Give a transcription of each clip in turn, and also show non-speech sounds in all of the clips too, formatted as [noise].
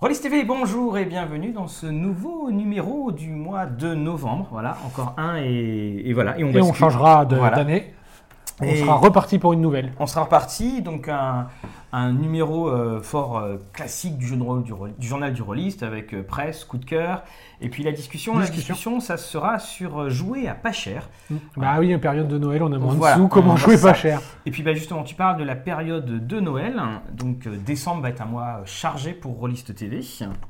Rollis TV, bonjour et bienvenue dans ce nouveau numéro du mois de novembre. Voilà, encore un et, et voilà. Et on, changera de- Voilà. On Et- sera reparti pour une nouvelle. On sera reparti, donc un, un numéro euh, fort euh, classique du, jeu de rôle, du, rôle- du journal du rôliste avec euh, presse, coup de cœur. Et puis la discussion, la Discussion. ça sera sur jouer à pas cher. Bah oui, une période de Noël, on a moins Voilà, de sous, comment jouer pas cher Et puis bah, justement, tu parles de la période de Noël. Donc décembre va être un mois chargé pour Rolliste TV.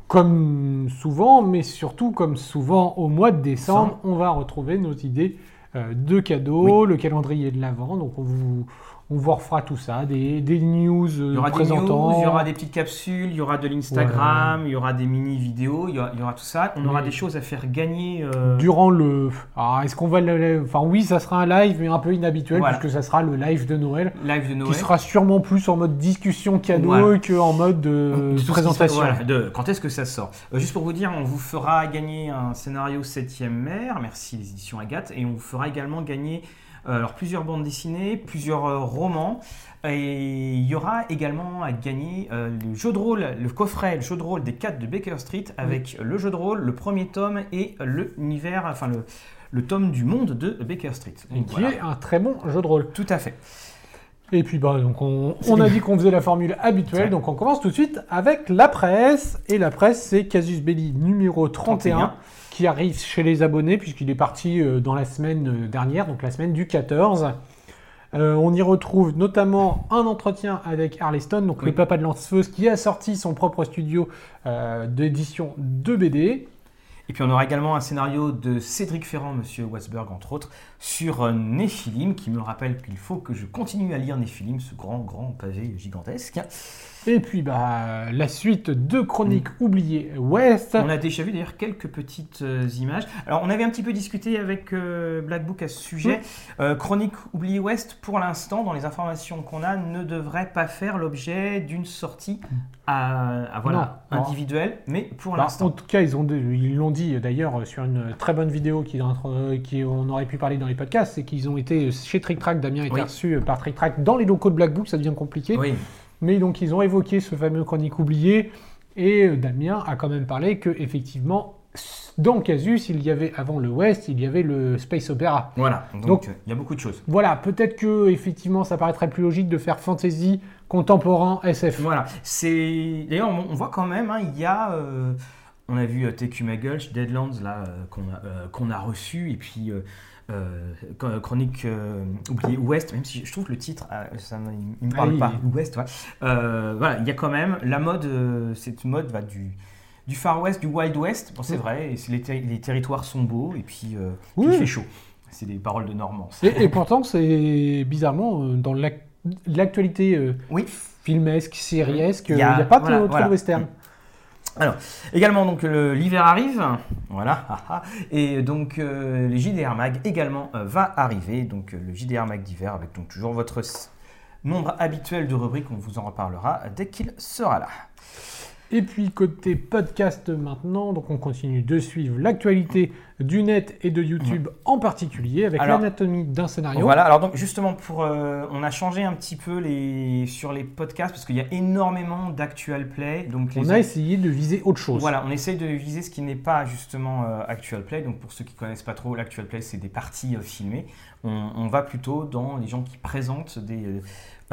Comme souvent, mais surtout comme souvent au mois de décembre, on va retrouver nos idées euh, de cadeaux, le calendrier de l'Avent. Donc on vous, on vous refera tout ça, des, des news euh, Il y aura des news, il y aura des petites capsules, il y aura de l'Instagram, il y aura des mini vidéos, il y aura, il y aura tout ça. On aura des choses à faire gagner. euh, Durant le. Alors, est-ce qu'on va le. Enfin, oui, ça sera un live, mais un peu inhabituel, Voilà. puisque ça sera le live de Noël, live de Noël. qui sera sûrement plus en mode discussion cadeau Voilà. qu'en mode euh, De tout présentation. voilà, de quand est-ce que ça sort Euh, Juste pour vous dire, on vous fera gagner un scénario 7ème mer, merci les éditions Agathe, et on vous fera également gagner euh, alors, plusieurs bandes dessinées, plusieurs euh, romans, et il y aura également à gagner euh, le jeu de rôle, le coffret, le jeu de rôle des 4 de Baker Street, avec le jeu de rôle, le premier tome et l'univers, enfin le, le tome du monde de Baker Street. Donc, Qui voilà. est un très bon jeu de rôle. Tout à fait. Et puis bah donc on, on a dit qu'on faisait la formule habituelle, donc on commence tout de suite avec la presse. Et la presse, c'est Casus Belli numéro 31, 31. Qui arrive chez les abonnés puisqu'il est parti euh, dans la semaine euh, dernière, donc la semaine du 14. Euh, on y retrouve notamment un entretien avec Arleston, donc Oui. le papa de Lancefeuse, qui a sorti son propre studio euh, d'édition de BD. Et puis on aura également un scénario de Cédric Ferrand, Monsieur Wasberg entre autres, sur euh, Néphilim, qui me rappelle qu'il faut que je continue à lire Néphilim, ce grand, grand pavé gigantesque. Et puis bah la suite de Chroniques oubliées West. On a déjà vu d'ailleurs quelques petites euh, images. Alors on avait un petit peu discuté avec euh, Black Book à ce sujet. Euh, Chronique oubliée Ouest, pour l'instant, dans les informations qu'on a, ne devrait pas faire l'objet d'une sortie à, à, voilà, Non, non. individuelle, mais pour Bah, en l'instant. tout cas, ils ont ils l'ont dit euh, d'ailleurs sur une très bonne vidéo qui, euh, qui on aurait pu parler dans les podcasts, c'est qu'ils ont été chez Trick Track. Damien été Oui. reçu euh, par Trick Track dans les locaux de Black Book, ça devient compliqué. Oui, Mais donc ils ont évoqué ce fameux chronique oublié et euh, Damien a quand même parlé que effectivement dans Casus, il y avait avant le West, il y avait le Space Opera. voilà. Donc euh, il y a beaucoup de choses. Voilà, peut-être que effectivement ça paraîtrait plus logique de faire fantasy contemporain SF. Voilà, c'est d'ailleurs on, on voit quand même, hein, il y a, euh, on a vu euh, TQ Magulch, Deadlands là euh, qu'on a, euh, qu'on a reçu et puis euh, euh, Chronique euh, oubliée Ouest, même si je trouve que le titre, euh, ça il me parle Ah, pas, Ouest, ouais. Euh, voilà, il y a quand même la mode, euh, cette mode va du du Far West, du Wild West, bon, c'est Mm. vrai, et les, terri- les territoires sont beaux et puis euh, Oui. il fait chaud. C'est des paroles de Normand. Et, et pourtant, c'est bizarrement euh, dans l'ac- l'actualité euh, Oui. filmesque, sériesque, Il n'y a- a, pas voilà, trop, trop voilà. de western. Également, donc l'hiver arrive, voilà, [laughs] et donc euh, les JDR Mag également euh, va arriver, donc euh, le JDR Mag d'hiver avec donc toujours votre nombre habituel de rubriques, on vous en reparlera dès qu'il sera là. Et puis côté podcast maintenant, donc on continue de suivre l'actualité du net et de YouTube en particulier avec l'anatomie d'un scénario. Voilà, alors donc justement pour, euh, on a changé un petit peu les sur les podcasts parce qu'il y a énormément d'actual play, donc On les- a essayé de viser autre chose. Voilà, on essaye de viser ce qui n'est pas justement euh, Actual Play. Donc pour ceux qui connaissent pas trop, l'Actual Play, c'est des parties euh, filmées. On, on va plutôt dans les gens qui présentent des,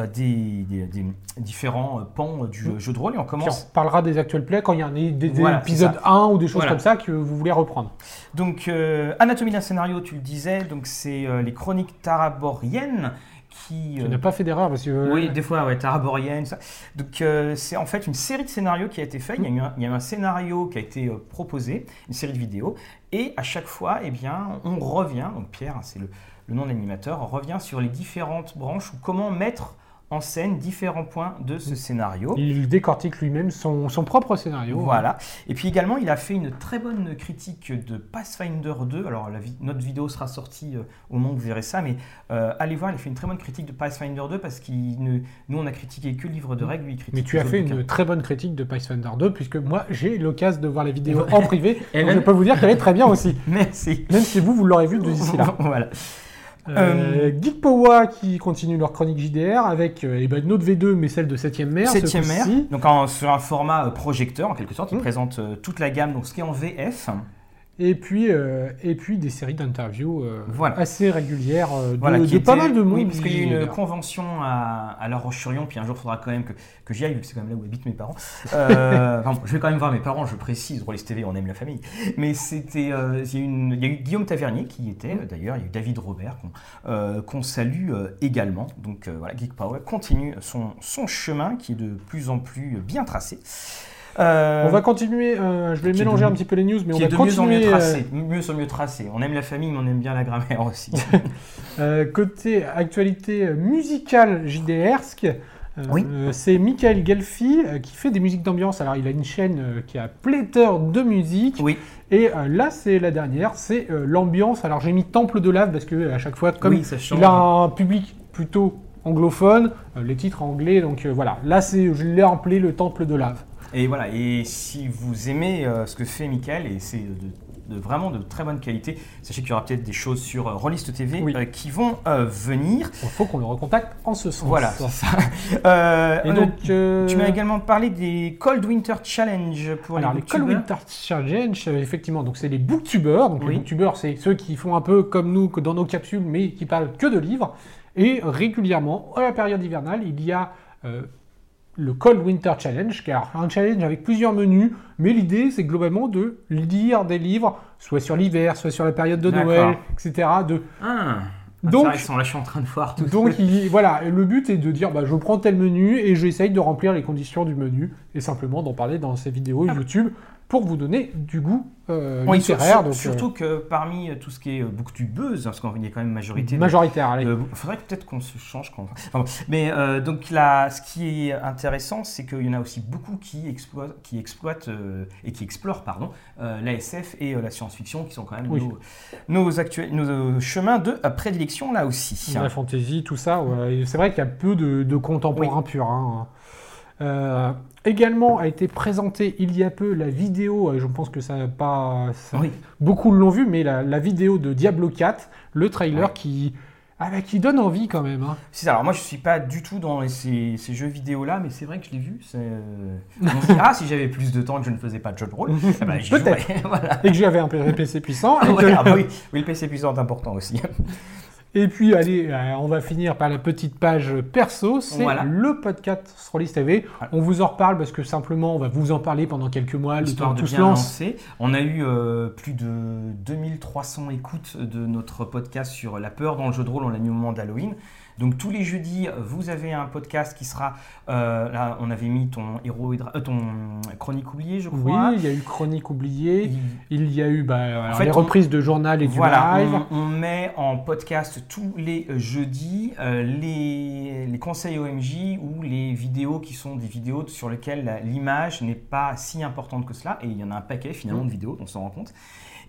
des, des- des différents euh, pans euh, du Mm. jeu de rôle. Et on Puis commence. on parlera des actual plays quand il y a des, des Voilà, épisodes 1 ou des choses Voilà. comme ça que vous voulez reprendre. Donc euh, Anatomie d'un scénario, tu le disais. Donc c'est euh, les chroniques taraboriennes qui. Tu euh, n'as pas fait d'erreur parce que euh, Oui, des fois, ouais, taraborienne, ça. Donc, euh, c'est en fait une série de scénarios qui a été faite. Il y a eu un, il y a eu un scénario qui a été euh, proposé, une série de vidéos. Et à chaque fois, eh bien, on revient, donc Pierre, hein, c'est le, le nom de l'animateur, on revient sur les différentes branches ou comment mettre en scène différents points de ce scénario. il décortique lui-même son, son propre scénario. Voilà. Et puis également, il a fait une très bonne critique de Pathfinder 2. Alors, la notre vidéo sera sortie euh, au moment où vous verrez ça, mais euh, allez voir, il a fait une très bonne critique de Pathfinder 2 parce que nous, on a critiqué que le livre de règles, lui, il critique Mais tu as fait une très bonne critique de Pathfinder 2, puisque moi j'ai l'occasion de voir la vidéo en privé, [laughs] Et donc même- je peux vous dire qu'elle est très bien aussi. [laughs] Merci. Même si vous, vous l'aurez vue d'ici là. [laughs] voilà. Euh, Geek Power qui continue leur chronique JDR avec euh, eh ben, notre V2 mais celle de 7ème mer. ce 7ème mer, donc en- sur un format euh, projecteur en quelque sorte, il Mm. présente euh, toute la gamme, donc ce qui est en VF. Et puis, euh, et puis des séries d'interviews euh, Voilà. assez régulières euh, de, Voilà, de qui pas était- mal de monde. Oui, parce qu'il y a eu une JDR. convention à, à La Roche-sur-Yon, puis un jour il faudra quand même que, que j'y aille, vu que c'est quand même là où habitent mes parents. [laughs] Euh, enfin, je vais quand même voir mes parents, je précise, Rollis TV, on aime la famille. Mais c'était, euh, il, y y a eu Guillaume Tavernier qui était, euh, d'ailleurs, il y a eu David Robert qu'on euh, qu'on salue euh, également. Donc euh, voilà, Geek Power continue son, son chemin qui est de plus en plus bien tracé. Euh, On va continuer, euh, je vais mélanger de- un petit peu les news, mais on va est de mieux en mieux continuer euh, tracé, mieux en mieux tracé. On aime la famille, mais on aime bien la grammaire aussi. [laughs] euh, côté actualité musicale euh, Oui. euh, c'est Michael Gelfi euh, qui fait des musiques d'ambiance. Alors, il a une chaîne euh, qui a pléthore de musique. oui, Et euh, là, c'est la dernière, c'est euh, l'ambiance. Alors, j'ai mis Temple de lave parce que à chaque fois, comme oui, il a un public plutôt anglophone, euh, les titres anglais, donc euh, voilà. Là, c'est, je l'ai appelé le Temple de lave. Et voilà, et si vous aimez euh, ce que fait Michael, et c'est de, de vraiment de très bonne qualité, sachez qu'il y aura peut-être des choses sur euh, Rollist TV Oui. euh, qui vont euh, venir. Il faut qu'on le recontacte en ce sens. Voilà, c'est ça. [laughs] Et euh, donc, tu m'as également parlé des Cold Winter Challenge pour Alors, les les Cold. Winter Challenge, effectivement, donc c'est les booktubers. Donc, Oui. les booktubers, c'est ceux qui font un peu comme nous que dans nos capsules, mais qui parlent que de livres. Et régulièrement, à la période hivernale, il y a euh, le Cold Winter Challenge, alors un challenge avec plusieurs menus. Mais l'idée, c'est globalement de lire des livres, soit sur l'hiver, soit sur la période de. Noël, etc. De, Ah, Donc- là je suis en train de voir tout donc, il- voilà, le but est de dire, bah, je prends tel menu et j'essaye de remplir les conditions du menu et simplement d'en parler dans ces vidéos YouTube pour vous donner du goût euh, Oui, littéraire. sur- donc, surtout que parmi euh, tout ce qui est euh, booktubeuse, parce qu'il y a quand même euh, majorité majoritaire. allez. Il faudrait peut-être qu'on se change. Quand... enfin bon. mais euh, donc là, ce qui est intéressant, c'est qu'il y en a aussi beaucoup qui exploitent, qui exploitent euh, et qui explorent pardon, euh, la SF et euh, la science-fiction, qui sont quand même Oui. nos, nos, actuels, nos euh, chemins de euh, prédilection là aussi. La fantasy, tout ça. ouais. C'est vrai qu'il y a peu de, de contemporains purs. hein. Euh, également a été présentée il y a peu la vidéo, euh, je pense que ça n'a pas... ça- Oui. Beaucoup l'ont vu, mais la, la vidéo de Diablo 4, le trailer Ouais. qui, ah, bah, qui donne envie quand même. hein. C'est ça. Alors moi, je suis pas du tout dans ces, ces jeux vidéo là, mais c'est vrai que je l'ai vu. [laughs] dit, ah, si j'avais plus de temps que je ne faisais pas de jeu de rôle, j'y Peut-être. [laughs] voilà. Et que j'avais un PC puissant. et que- ah bah oui. oui, le PC puissant est important aussi. [laughs] Et puis, allez, euh, on va finir par la petite page perso. C'est Voilà. le podcast Rollis TV. Voilà. On vous en reparle parce que simplement, on va vous en parler pendant quelques mois. Le Histoire temps de tout se bien lance. lancer. On a eu euh, plus de 2300 écoutes de notre podcast sur la peur dans le jeu de rôle. On l'a mis au moment d'Halloween. Donc tous les jeudis, vous avez un podcast qui sera. euh, là, on avait mis ton héros, euh, ton chronique oubliée, je Oui, crois. il y a eu Chronique oubliée. Il- Il y a eu bah, alors, fait, les on- reprises de journal et du Voilà, live. on, on met en podcast tous les euh, jeudis euh, les, les conseils OMJ ou les vidéos qui sont des vidéos sur lesquelles l'image n'est pas si importante que cela. Et il y en a un paquet finalement de vidéos, on s'en rend compte.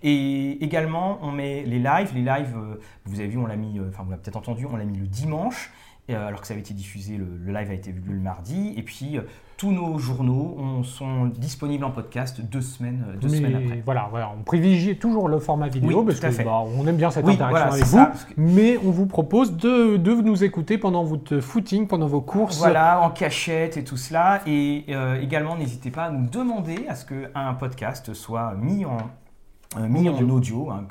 Et également, on met les lives. Les lives, euh, vous avez vu, on l'a mis, euh, enfin vous l'avez peut-être entendu, on l'a mis le dimanche, euh, alors que ça avait été diffusé, le, le live a été vu le mardi. Et puis, euh, tous nos journaux on- sont disponibles en podcast deux semaines, deux Mais semaines après. voilà, voilà, on privilégie toujours le format vidéo Oui, parce que bah, on aime bien cette Oui, interaction voilà, avec vous. ça, parce que- Mais on vous propose de, de nous écouter pendant votre footing, pendant vos courses. Voilà, en cachette et tout cela. Et euh, également, n'hésitez pas à nous demander à ce qu'un podcast soit mis en, mis En audio. hein.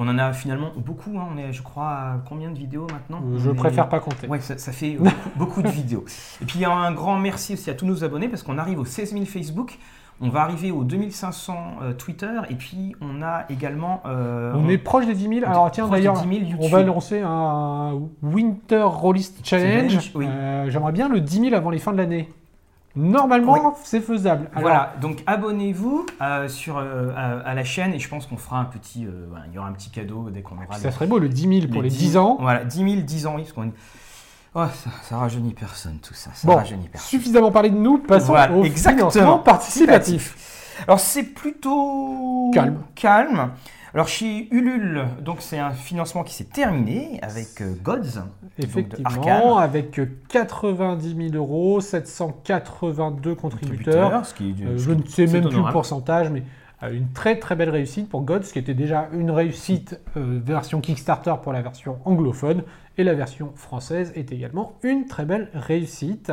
On en a finalement beaucoup. hein. On est, je crois, à combien de vidéos maintenant Euh, Je On est- préfère pas compter. Ouais, ça, ça fait [laughs] beaucoup, beaucoup de vidéos. Et puis un grand merci aussi à tous nos abonnés parce qu'on arrive aux 16 000 Facebook. On va arriver aux 2500 euh, Twitter et puis on a également. euh, On est proche des 10 000. Alors tiens, d'ailleurs, 10 000 YouTube. on va lancer un Winter Rollist Challenge. Challenge, oui. Euh, J'aimerais bien le 10 000 avant les fins de l'année. Normalement, Oui. c'est faisable. Alors, Voilà, donc abonnez-vous euh, sur, euh, à, à la chaîne et je pense qu'on fera un petit, euh, voilà, il y aura un petit cadeau dès qu'on aura ça serait beau, le 10 000 pour les 10 ans. Voilà, 10 000, 10 ans, oui, parce qu'on oh, ça, ça rajeunit personne tout ça, ça Bon, rajeunit personne. Suffisamment parlé de nous, passons Voilà, au exactement. financement participatif. Alors c'est plutôt Calme. calme. Alors chez Ulule, donc c'est un financement qui s'est terminé avec euh, Gods. Effectivement, avec 90 000 euros, 782 contributeurs. ce qui est, Euh, je ne sais même plus le honorable. pourcentage, mais Euh, une très très belle réussite pour Gods, qui était déjà une réussite euh, version Kickstarter pour la version anglophone, et la version française est également une très belle réussite.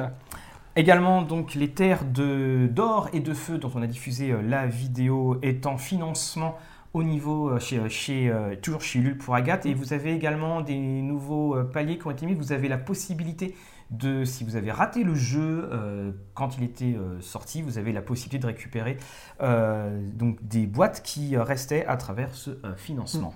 Également, donc, les terres d'or et de feu dont on a diffusé euh, la vidéo est en financement au niveau euh, chez, chez, euh, toujours chez Ulule pour Agathe. Et vous avez également des nouveaux euh, paliers qui ont été mis. Vous avez la possibilité de, si vous avez raté le jeu euh, quand il était euh, sorti, vous avez la possibilité de récupérer euh, donc des boîtes qui euh, restaient à travers ce euh, financement.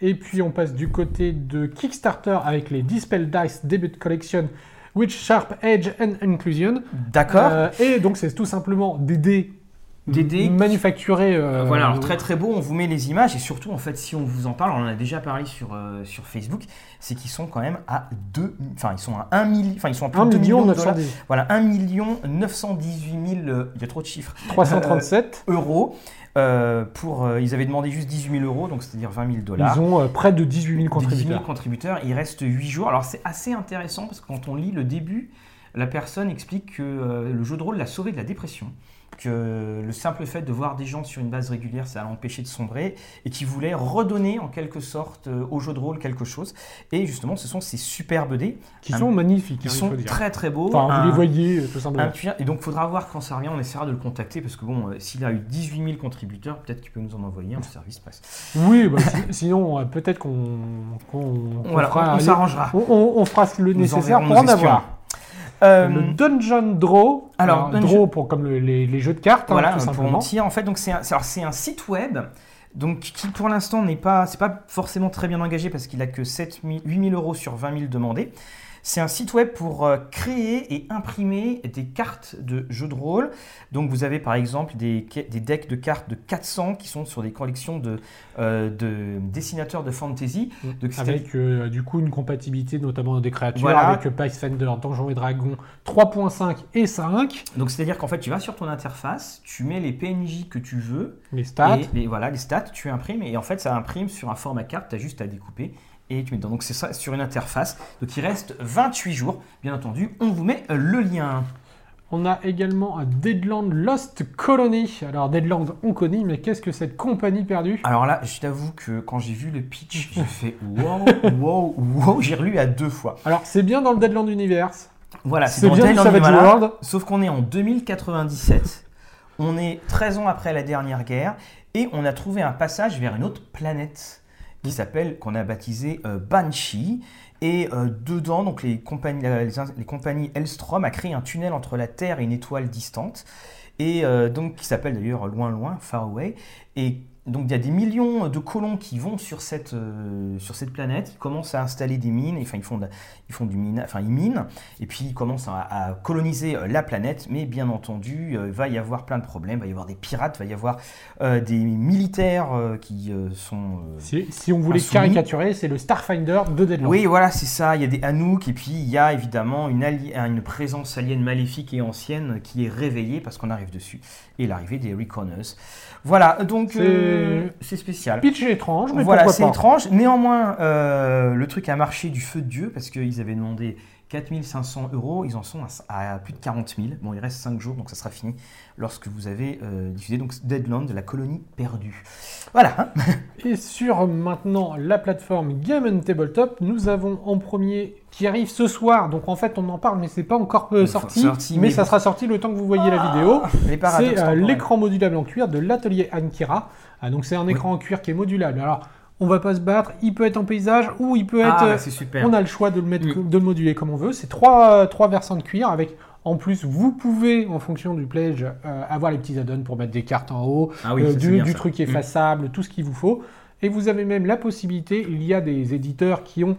Et puis on passe du côté de Kickstarter avec les Dispel Dice Debut Collection, Witch Sharp Edge and Inclusion. D'accord. Euh, et donc c'est tout simplement des dés, Qui- manufacturés. euh, Voilà, alors très très beau, on vous met les images et surtout en fait si on vous en parle, on en a déjà parlé sur, euh, sur Facebook, c'est qu'ils sont quand même à 2, enfin ils sont à 1 million, enfin ils sont à plus 1 de 2 million millions de dollars. 910. Voilà, 1 million 918 000, euh, il y a trop de chiffres, 337. euros. euh, pour, euh, ils avaient demandé juste 18 000 euros, donc c'est-à-dire 20 000 dollars. Ils ont euh, près de 18 000 Des 18 contributeurs. 000 contributeurs. Il reste 8 jours. Alors c'est assez intéressant parce que quand on lit le début, la personne explique que euh, le jeu de rôle l'a sauvé de la dépression. Que le simple fait de voir des gens sur une base régulière, ça l'a empêché de sombrer. Et qui voulait redonner en quelque sorte euh, au jeu de rôle quelque chose. Et justement, ce sont ces superbes dés. Qui Un- sont magnifiques, Qui hein, sont très très beaux. Enfin, Un- vous les voyez euh, tout simplement. Et donc, faudra voir quand ça revient. On essaiera de le contacter parce que, bon, euh, s'il a eu 18 000 contributeurs, peut-être qu'il peut nous en envoyer un service presse. Oui, bah, si- [laughs] sinon euh, peut-être qu'on Voilà, on s'arrangera. on, on- on fera le Nous nécessaire pour en avoir. Euh, Le Dungeon Draw. alors, Dungeon- Draw pour comme le- les, les jeux de cartes, hein, Voilà, tout pour simplement. mentir, en fait, donc c'est un, site web. Donc, qui pour l'instant n'est pas, c'est pas forcément très bien engagé parce qu'il a que 7 000 8 000 euros sur 20 000 demandés. C'est un site web pour euh, créer et imprimer des cartes de jeux de rôle. Donc vous avez par exemple des, des decks de cartes de 400 qui sont sur des collections de, euh, de dessinateurs de fantasy. Donc, c'est- Avec euh, du coup une compatibilité notamment des créatures Voilà. avec Pathfinder, Donjons et Dragons 3.5 et 5, Donc c'est-à-dire qu'en fait tu vas sur ton interface, tu mets les PNJ que tu veux, les stats. Et les, voilà, les stats, tu imprimes et en fait ça imprime sur un format carte, tu as juste à découper et tu mets dedans. Donc c'est ça sur une interface. Donc il reste 28 jours. Bien entendu, on vous met euh, le lien. On a également un Deadland Lost Colony. Alors Deadland on connaît, mais qu'est-ce que cette compagnie perdue? Alors là, je t'avoue que quand j'ai vu le pitch, j'ai fait [laughs] wow, wow, wow, j'ai relu à deux fois. Alors c'est bien dans le Deadland Universe. Voilà, C'est dans bien Deadland, voilà. World. Sauf qu'on est en 2097. On est 13 ans après la dernière guerre et on a trouvé un passage vers une autre planète s'appelle, qu'on a baptisé euh, Banshee. Et euh, dedans, donc les compagnies, les compagnies Elstrom a créé un tunnel entre la Terre et une étoile distante, et euh, donc qui s'appelle d'ailleurs Loin Loin, Far Away. Et donc il y a des millions de colons qui vont sur cette, euh, sur cette planète, ils commencent à installer des mines, enfin ils font, de- ils font du mine, enfin ils minent, et puis ils commencent à, à coloniser euh, la planète, mais bien entendu, euh, il va y avoir plein de problèmes, il va y avoir des pirates, il va y avoir euh, des militaires qui sont... Si, si on voulait Insoumis. caricaturer, c'est le Starfinder de Deadland. oui, voilà, c'est ça. Il y a des Hanouk et puis il y a évidemment une, une présence alien maléfique et ancienne qui est réveillée parce qu'on arrive dessus. Et l'arrivée des Reconners. Voilà, donc C'est- spécial. Pitch est étrange, mais Voilà, c'est étrange. Néanmoins, euh, le truc a marché du feu de Dieu parce qu'ils avaient demandé 4500 euros. Ils en sont à, à plus de 40 000. Bon, il reste 5 jours, donc ça sera fini lorsque vous avez euh, diffusé donc Deadland, la colonie perdue. Voilà. hein. [laughs] Et sur maintenant la plateforme Game and Tabletop, nous avons en premier qui arrive ce soir. Donc en fait, on en parle, mais c'est pas encore euh, sorti. sorti, mais, mais ça sera sorti le temps que vous voyez la vidéo. Paradoxes C'est euh, l'écran modulable en cuir de l'atelier Ankira. Ah, donc c'est un écran en cuir qui est modulable. Alors, on va pas se battre. Il peut être en paysage ou il peut être. Ah, bah, c'est super. on a le choix de le, mettre, Mm. de le moduler comme on veut. C'est trois, trois versants de cuir avec. En plus, vous pouvez, en fonction du pledge, euh, avoir les petits add-ons pour mettre des cartes en haut, Ah oui, euh, du, truc Mm. effaçable, tout ce qu'il vous faut. Et vous avez même la possibilité, il y a des éditeurs qui ont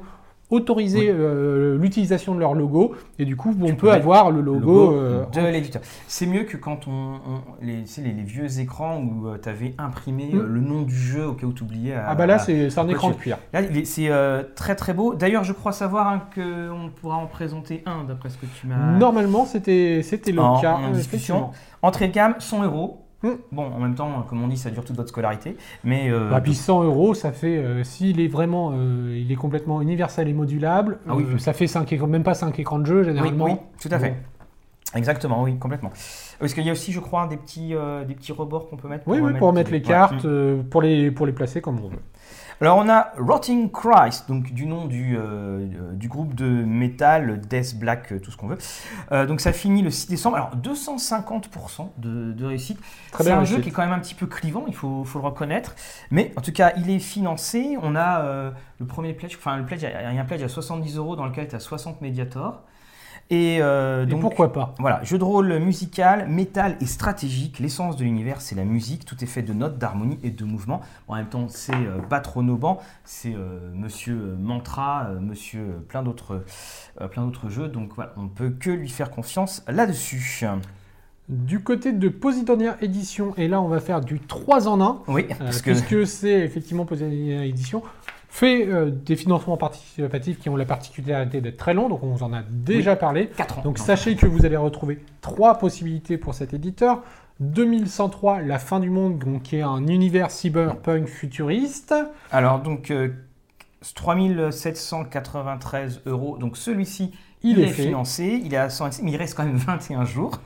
autorisé euh, l'utilisation de leur logo, et du coup, on Tu peut avoir le logo. euh, de en- l'éditeur. C'est mieux que quand on, on- les, tu sais, les, les vieux écrans où tu avais imprimé Mm. euh, le nom du jeu au cas où tu oubliais. Ah bah là, c'est un écran de cuir. Là, c'est euh, très très beau. D'ailleurs, je crois savoir hein, qu'on pourra en présenter un d'après ce que tu m'as. Normalement, c'était c'était le En- cas. en euh, discussion. Entrée de gamme, 100 euros. Mm. Bon, en même temps, comme on dit, ça dure toute votre scolarité. Mais euh, Bah, puis 100 euros, ça fait, euh, s'il est vraiment, euh, il est complètement universel et modulable, Ah oui, euh, oui. ça fait 5 écrans, même pas 5 écrans de jeu oui, généralement. oui, tout à fait. Bon. Exactement, oui, complètement. Parce qu'il y a aussi, je crois, des petits, euh, des petits rebords qu'on peut mettre. Oui, oui, pour mettre les cartes, pour, les, pour les placer comme on veut. Alors on a Rotting Christ, donc du nom du, euh, euh, du groupe de metal, Death Black, euh, tout ce qu'on veut. Euh, donc ça finit le 6 décembre. Alors 250% de, de réussite. C'est un jeu qui est quand même un petit peu clivant, il faut, faut le reconnaître. Mais en tout cas, il est financé. On a euh, le premier pledge, enfin le pledge, il y a il y a un pledge à 70 euros dans lequel tu as 60 Mediator. Et, euh, Et donc, pourquoi pas voilà, jeu de rôle musical, métal et stratégique. L'essence de l'univers, c'est la musique. Tout est fait de notes, d'harmonie et de mouvement. Bon, en même temps, c'est euh, pas trop nobant. C'est euh, Monsieur Mantra, euh, Monsieur plein d'autres, plein d'autres jeux. Donc voilà, on peut que lui faire confiance là-dessus. Du côté de Posidonia Édition, et là on va faire du 3 en 1, Oui, parce que puisque c'est effectivement Posidonia Édition, fait euh, des financements participatifs qui ont la particularité d'être très longs, donc on vous en a déjà parlé. 4 ans. Donc sachez que vous allez retrouver trois possibilités pour cet éditeur. 2103, La fin du monde, donc, qui est un univers cyberpunk futuriste. Alors donc euh, 3793 euros. Donc celui-ci, Il, il, est, financé. Il est à 126, mais il reste quand même 21 jours.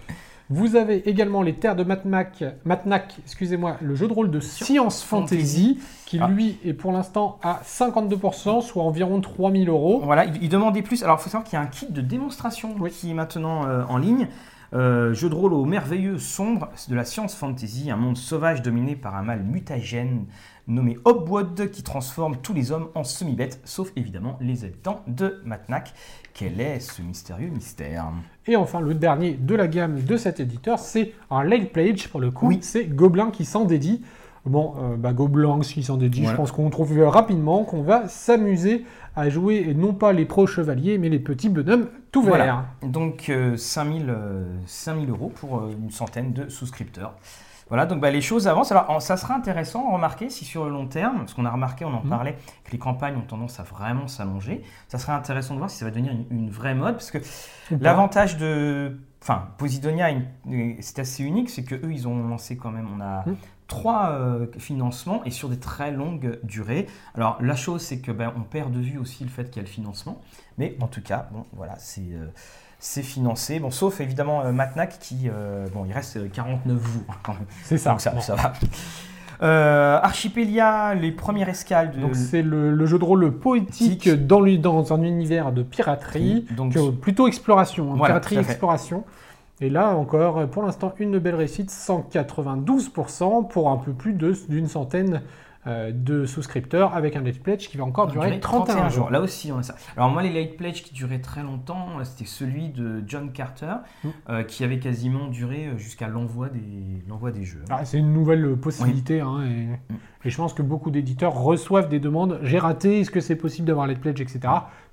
Vous avez également les terres de Matnac, Matnac excusez-moi, le jeu de rôle de Science Fantasy, qui Ah. lui est pour l'instant à 52%, soit environ 3000 euros. Voilà, il, il demandait plus. Alors, il faut savoir qu'il y a un kit de démonstration Oui. qui est maintenant euh, en ligne. Euh, jeu de rôle au merveilleux sombre, de la science fantasy, un monde sauvage dominé par un mal mutagène nommé Hobwood qui transforme tous les hommes en semi-bêtes, sauf évidemment les habitants de Matnac. Quel est ce mystérieux mystère Et enfin, le dernier de la gamme de cet éditeur, c'est un late pledge pour le coup, Oui. c'est Gobelin qui s'en dédie. Bon, euh, bah, Gobelin qui s'en dédie, Voilà. je pense qu'on trouve rapidement qu'on va s'amuser à jouer, et non pas les pros chevaliers, mais les petits bonhommes tout verts. Voilà. Donc euh, 5000, euh, 5000 euros pour euh, une centaine de souscripteurs. Voilà, donc bah, les choses avancent. Alors, en- ça sera intéressant à remarquer si sur le long terme, parce qu'on a remarqué, on en Mhm. parlait, que les campagnes ont tendance à vraiment s'allonger, ça serait intéressant de voir si ça va devenir une, une vraie mode, parce que l'avantage de... Enfin, Posidonia, c'est assez unique, c'est que eux, ils ont lancé quand même, on a Mhm. trois euh, financements et sur des très longues durées. Alors, la chose, c'est que ben, on perd de vue aussi le fait qu'il y a le financement, mais en tout cas, bon, voilà, c'est... euh, c'est financé, bon, sauf évidemment euh, Matnac qui, euh, bon, il reste euh, 49 jours hein, quand même. C'est ça. Donc ça, Bon. ça va. Euh, Archipélia, les premières escales de. Donc c'est le, le jeu de rôle poétique Tic. dans, dans un univers de piraterie, Donc, que- plutôt exploration, hein, Voilà, piraterie exploration. Et là encore, pour l'instant, une belle réussite, 192% pour un peu plus de- d'une centaine euh, de souscripteurs avec un Let's Pledge qui va encore durer durer 31 jours. Là aussi, on a ça. Alors moi, les late pledge qui duraient très longtemps, euh, c'était celui de John Carter, Mm. euh, qui avait quasiment duré euh, jusqu'à l'envoi des, l'envoi des jeux. Ah, c'est une nouvelle euh, possibilité hein, et, et je pense que beaucoup d'éditeurs reçoivent des demandes. J'ai raté, est-ce que c'est possible d'avoir Let's Pledge, etc.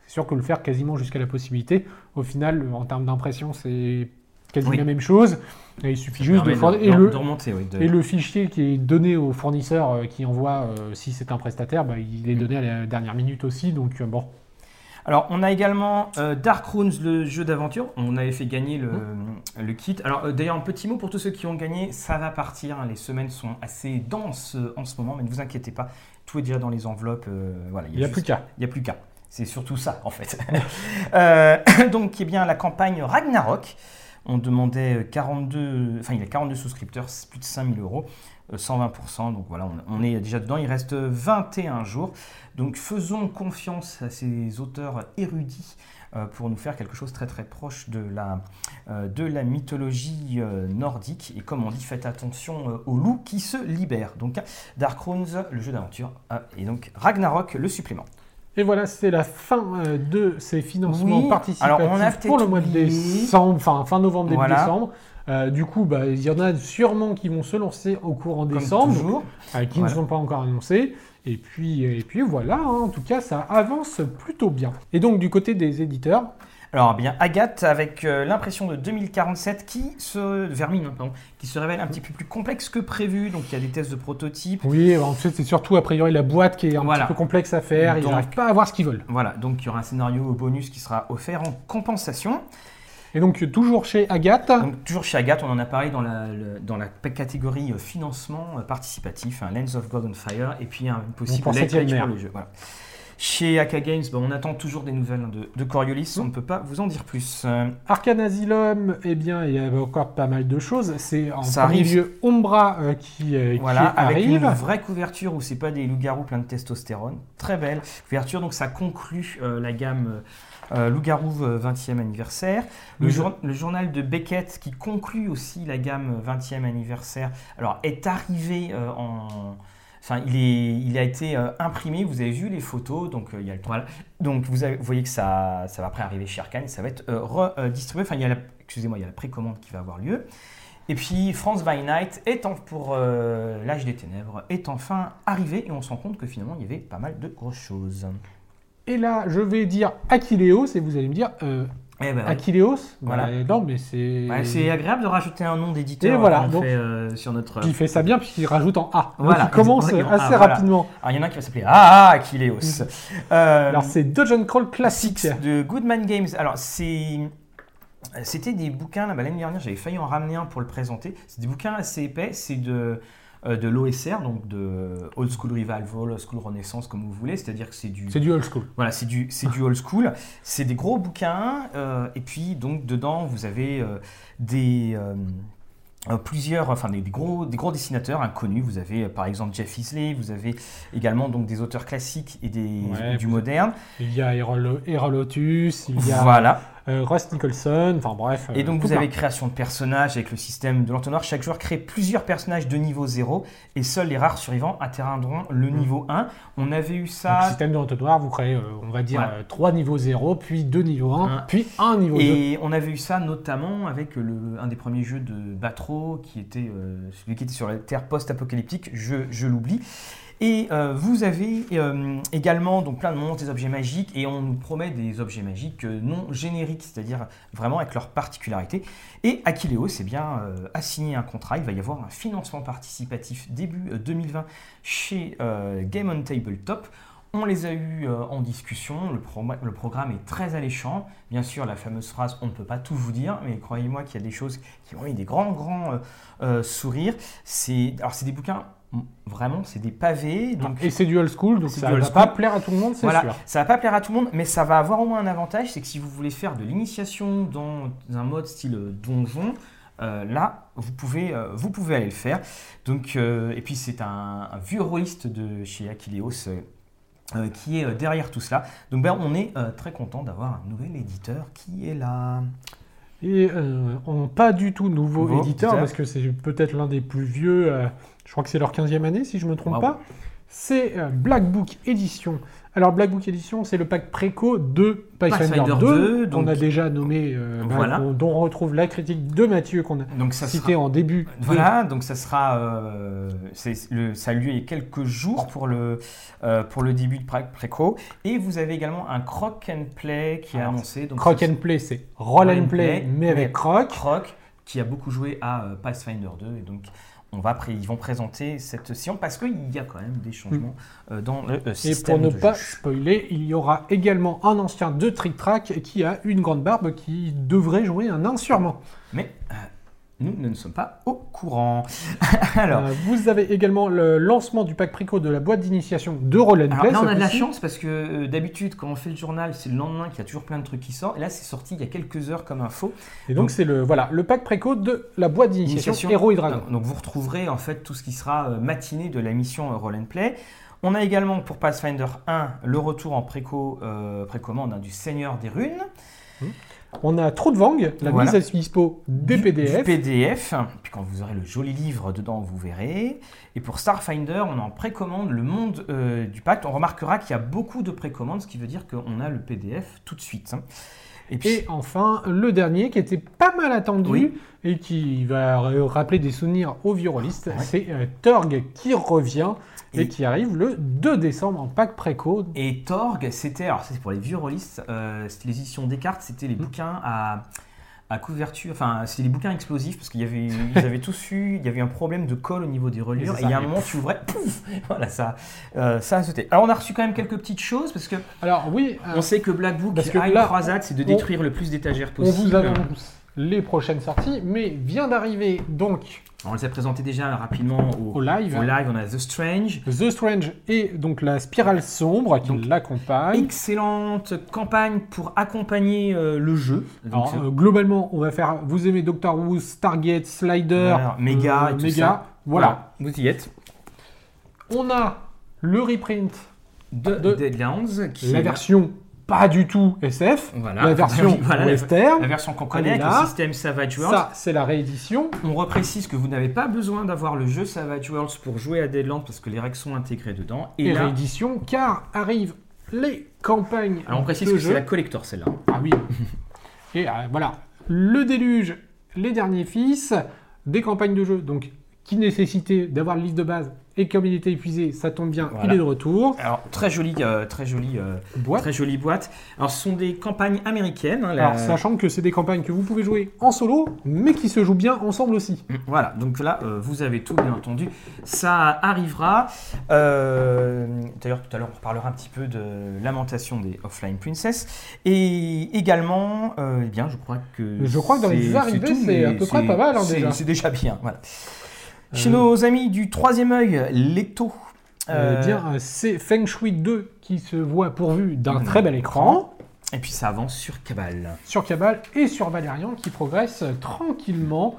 C'est sûr que le faire quasiment jusqu'à la possibilité, au final, en termes d'impression, c'est quasi Oui. la même chose. Et il suffit juste de, et le, de remonter, oui. de- Et le fichier qui est donné au fournisseur euh, qui envoie, euh, si c'est un prestataire, bah, il est donné à la dernière minute aussi. Donc euh, bon, Alors, on a également euh, Dark Runes, le jeu d'aventure. On avait fait gagner le, le kit. Alors, euh, d'ailleurs, un petit mot pour tous ceux qui ont gagné. Ça va partir. hein. Les semaines sont assez denses en ce moment, mais ne vous inquiétez pas. Tout est déjà dans les enveloppes. voilà, il n'y a plus qu'à. Il n'y a plus qu'à. C'est surtout ça, en fait. [laughs] [coughs] Donc, eh bien, la campagne Ragnarok. On demandait euh, 42, enfin, il a 42 souscripteurs, plus de 5000 euros, euh, 120%. Donc voilà, on, est déjà dedans. Il reste 21 jours. Donc faisons confiance à ces auteurs érudits euh, pour nous faire quelque chose très très proche de la, euh, mythologie euh, nordique. Et comme on dit, faites attention euh, aux loups qui se libèrent. Donc Dark Runes, le jeu d'aventure, euh, et donc Ragnarok, le supplément. Et voilà, c'est la fin euh, de ces financements Oui, participatifs alors on a pour le mois de décembre, enfin fin novembre, début Voilà. décembre. Euh, du coup, bah, il y en a sûrement qui vont se lancer au courant décembre, toujours. euh, qui Voilà. ne sont pas encore annoncés. Et puis, et puis voilà, hein, en tout cas, ça avance plutôt bien. Et donc, du côté des éditeurs, Alors bien, Agathe avec euh, l'impression de 2047 qui se Vermine, hein, pardon, qui se révèle un petit peu plus complexe que prévu. Donc il y a des tests de prototypes. oui, en fait, c'est surtout a priori la boîte qui est un Voilà. petit peu complexe à faire. Ils n'arrivent pas à voir ce qu'ils veulent. Voilà, donc il y aura un scénario bonus qui sera offert en compensation. Et donc, toujours chez Agathe. Donc toujours chez Agathe, on en a parlé dans la, le- dans la catégorie euh, financement euh, participatif, un Lens of God on Fire, et puis un possible mer. pour le jeu. Voilà. Chez Aka Games, bah, on attend toujours des nouvelles de, de Coriolis, on ne peut pas vous en dire plus. Euh, Arcane Asylum, eh bien, il y avait encore pas mal de choses. C'est en Ça premier arrive. lieu Umbra euh, qui, euh, qui Voilà, avec arrive. une vraie couverture où c'est pas des loups-garous pleins de testostérone. Très belle couverture, donc ça conclut euh, la gamme euh, loup-garou euh, 20e anniversaire. Le, Le- jour- le journal de Beckett qui conclut aussi la gamme 20e anniversaire, alors est arrivé euh, en. Enfin, il, est, a été euh, imprimé, vous avez vu les photos, donc euh, il y a le temps. Voilà. Donc vous, voyez que ça, va après arriver chez Arcane et ça va être euh, redistribué. Enfin, il y a la, excusez-moi, il y a la précommande qui va avoir lieu. Et puis France by Night étant pour euh, l'âge des ténèbres est enfin arrivé et on se rend compte que finalement il y avait pas mal de grosses choses. Et là, je vais dire Aquileos, et vous allez me dire Eh ben. Aquileos Voilà. Bah, Non, mais c'est. C'est agréable de rajouter un nom d'éditeur Et voilà, donc- fait, euh, sur notre. Puis il fait ça bien puisqu'il rajoute en A. Donc Voilà, il commence assez Ah, voilà. rapidement. Alors il y en a un qui va s'appeler Ah, Aquileos. Euh, Alors c'est Dungeon Crawl classique. De Goodman Games. Alors, c'est. C'était des bouquins, bah, l'année dernière, j'avais failli en ramener un pour le présenter. C'est des bouquins assez épais, c'est de, de l'OSR, donc de Old School Revival, Old School Renaissance, comme vous voulez. C'est-à-dire que c'est du. C'est du old school. Voilà, c'est du, c'est du old school. C'est des gros bouquins. euh, et puis, donc, dedans, vous avez euh, des. euh, euh, plusieurs, enfin des, des gros, des gros dessinateurs inconnus. Vous avez euh, par exemple Jeff Isley, vous avez également donc des auteurs classiques et des, Ouais, du moderne. Il y a Erol- Erolotus, il y a Voilà. Euh, Russ Nicholson, enfin bref. Et euh, donc tout vous avez création de personnages avec le système de l'entonnoir. Chaque joueur crée plusieurs personnages de niveau 0 et seuls les rares survivants atteindront le niveau 1. On avait eu Donc, ça. système de entonnoir, vous créez, euh, on va dire, Voilà. 3 niveaux 0, puis 2 niveaux 1, Un. puis 1 niveau 2. Et on avait eu ça notamment avec le, un des premiers jeux de Batro, qui était euh, celui qui était sur la Terre post-apocalyptique, je, je l'oublie. Et euh, vous avez euh, également donc plein de monstres, des objets magiques, et on nous promet des objets magiques euh, non génériques, c'est-à-dire vraiment avec leurs particularités. Et Aquileos eh bien, a signé un contrat, il va y avoir un financement participatif début euh, 2020 chez Game on Tabletop. On les a eus en discussion, le, pro- le programme est très alléchant. Bien sûr, la fameuse phrase on ne peut pas tout vous dire, mais croyez-moi qu'il y a des choses qui ont eu des grands, grands euh, euh, sourires. C'est, alors, c'est des bouquins, vraiment, c'est des pavés. Donc, Et c'est du old school, donc ça ne va pas plaire à tout le monde, c'est voilà, sûr. ça va pas plaire à tout le monde, mais ça va avoir au moins un avantage, c'est que si vous voulez faire de l'initiation dans un mode style euh, donjon, euh, là, vous pouvez, euh, vous pouvez aller le faire. Donc, euh, et puis c'est un, un vieux rôliste de chez euh, qui est derrière tout cela. Donc ben, on est très content d'avoir un nouvel éditeur qui est là. Et on pas du tout nouveau Nouveau éditeur, éditeur. parce que c'est peut-être l'un des plus vieux, je crois que c'est leur 15e année si je ne me trompe Wow. pas. C'est euh, Black Book Edition. Alors Black Book Edition, c'est le pack préco de Pathfinder, Pathfinder 2, 2, qu'on donc- a déjà nommé, euh, bah, Voilà. dont on retrouve la critique de Mathieu qu'on a Donc ça cité sera- en début. de- Voilà, donc ça sera, euh, le, ça a eu lieu il y a quelques jours pour le, euh, pour le début de Pré- Préco. Et vous avez également un Croc and Play qui est annoncé. Donc and Play, c'est Roll and Play, mais mais avec Croc. Croc, qui a beaucoup joué à euh, Pathfinder 2. Et donc, on va ils vont présenter cette session parce qu'il y a quand même des changements euh, dans le euh, Et système. pour ne de pas jeu. spoiler, il y aura également un ancien de Trick Track qui a une grande barbe qui devrait jouer un nain sûrement. Mais euh, nous ne sommes pas au courant. [laughs] Alors. Euh, vous avez également le lancement du pack préco de la boîte d'initiation de Roll and Alors Play. là, on a de la chance parce que euh, d'habitude, quand on fait le journal, c'est le lendemain qu'il y a toujours plein de trucs qui sortent. Et là, c'est sorti il y a quelques heures comme info. Et donc c'est le voilà le pack préco de la boîte d'initiation Initiation. Héros et Dragons. Donc, vous retrouverez en fait tout ce qui sera euh, matiné de la mission Roll and Play. On a également pour Pathfinder 1 le retour en préco, euh, précommande hein, du Seigneur des Runes. On a Troudvang, la Voilà. mise à dispo des du- PDF. Du PDF. Puis quand vous aurez le joli livre dedans, vous verrez. Et pour Starfinder, on en précommande le monde euh, du pacte. On remarquera qu'il y a beaucoup de précommandes, ce qui veut dire qu'on a le PDF tout de suite. hein. Et puis, Et enfin, le dernier qui était pas mal attendu Oui. et qui va euh, rappeler des souvenirs aux vieux Ouais. c'est euh, Torg qui revient et, Et- qui arrive le 2 décembre en pack préco. Et Torg, c'était, alors c'est pour les vieux rôlistes, euh, c'était les éditions Descartes, c'était les bouquins à, à couverture, enfin c'était les bouquins explosifs parce qu'il y avait, ils avaient tous eu, il y avait un problème de colle au niveau des reliures c'est et il y a un moment tu ouvrais, pouf, [laughs] voilà ça, euh, ça a sauté. Alors on a reçu quand même quelques petites choses parce que Alors oui, euh, on sait que Black Book, parce que High là, Croisade, c'est de on- détruire le plus d'étagères on vous possible. annonce les prochaines sorties, mais vient d'arriver donc On les a présentés déjà rapidement au, au live. au live. On a The Strange. The Strange et donc la spirale sombre qui l'accompagne. Excellente campagne pour accompagner euh, le jeu. Donc, Alors, euh, globalement, on va faire. Vous aimez Doctor Who, Stargate, Slider, tout Méga. ça. Voilà. vous y êtes. On a le reprint, De, De- Deadlands, qui la est version pas du tout SF, Voilà. la [laughs] version Voilà, western. la version qu'on connaît est avec là. le système Savage Worlds. Ça, c'est la réédition. On reprécise que vous n'avez pas besoin d'avoir le jeu Savage Worlds pour jouer à Deadlands parce que les règles sont intégrées dedans. Et Et là, réédition, car arrivent les campagnes alors on précise de que c'est la collector celle-là. Ah oui. [laughs] Et euh, voilà, le déluge, les derniers fils, des campagnes de jeu, donc qui nécessitaient d'avoir le livre de base. Et comme il était épuisé, ça tombe bien, Voilà. il est de retour. Alors très jolie, euh, très jolie, euh, Boîte. très jolie boîte. Alors ce sont des campagnes américaines. hein, la- Alors, sachant que c'est des campagnes que vous pouvez jouer en solo, mais qui se jouent bien ensemble aussi. Mm, Voilà, donc là, euh, vous avez tout, bien entendu. Ça arrivera. D'ailleurs, tout à l'heure, on reparlera un petit peu de Lamentation des Offline Princess. Et également, eh bien, je crois que. Je crois que dans les arrivées, c'est à peu près pas mal, hein, déjà. C'est déjà bien, voilà. Chez Euh, nos amis du troisième œil, Leto. Bien, euh, c'est Feng Shui 2 qui se voit pourvu d'un très bel écran Et puis ça avance sur Cabal. sur Cabal et sur Valérian qui progresse tranquillement,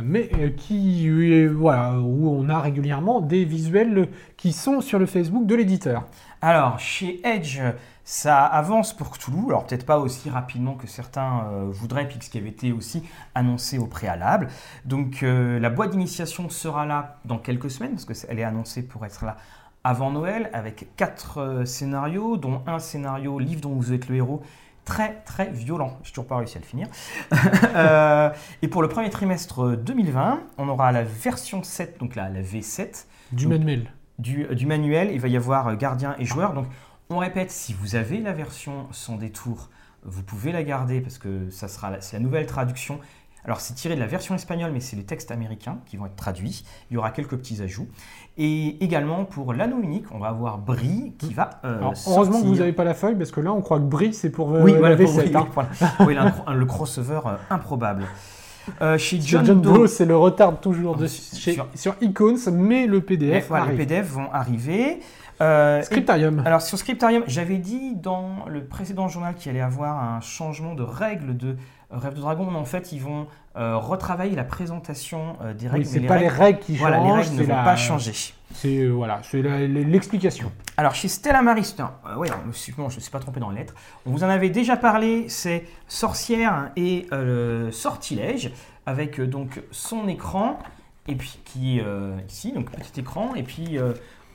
mais euh, qui euh, voilà où on a régulièrement des visuels qui sont sur le Facebook de l'éditeur. Alors, chez Edge, ça avance pour Cthulhu. Alors, peut-être pas aussi rapidement que certains euh, voudraient, puisqu'il avait été aussi annoncé au préalable. Donc, euh, la boîte d'initiation sera là dans quelques semaines, parce qu'elle est annoncée pour être là avant Noël, avec quatre euh, scénarios, dont un scénario livre dont vous êtes le héros. Très très violent, j'ai toujours pas réussi à le finir. [laughs] Euh, et pour le premier trimestre 2020, on aura la version 7, donc la, la V7, Du Donc, manuel. du, du manuel, il va y avoir gardien et joueur. Donc, on répète, si vous avez la version sans détour, vous pouvez la garder parce que ça sera la- c'est la nouvelle traduction. Alors, c'est tiré de la version espagnole, mais c'est les textes américains qui vont être traduits. Il y aura quelques petits ajouts. Et également, pour l'anneau unique, on va avoir Brie qui va. euh, Alors, heureusement que vous n'avez pas la feuille parce que là on croit que Brie c'est pour euh, Oui, la voilà, pour- V7. oui, hein. oui, voilà. Oui, là, un cro- le crossover euh, improbable. Euh, chez John, John Doe, c'est le retard toujours de, Sur- chez- sur- Icons, mais le PDF voilà, les. PDF vont arriver. Euh, Scriptarium. Alors sur Scriptarium, j'avais dit dans le précédent journal qu'il allait avoir un changement de règles de Rêve de Dragon, mais en fait ils vont euh, retravailler la présentation euh, des Oui, règles. c'est mais pas les règles qui voilà, les changent, règles ne c'est vont la- pas changer. C'est voilà, c'est l'explication. Alors chez Stella Maris, non, euh, ouais, non, je ne me suis pas trompé dans les lettres. On vous en avait déjà parlé, c'est Sorcière et Sortilège, avec donc son écran, et puis qui est ici, donc petit écran, et puis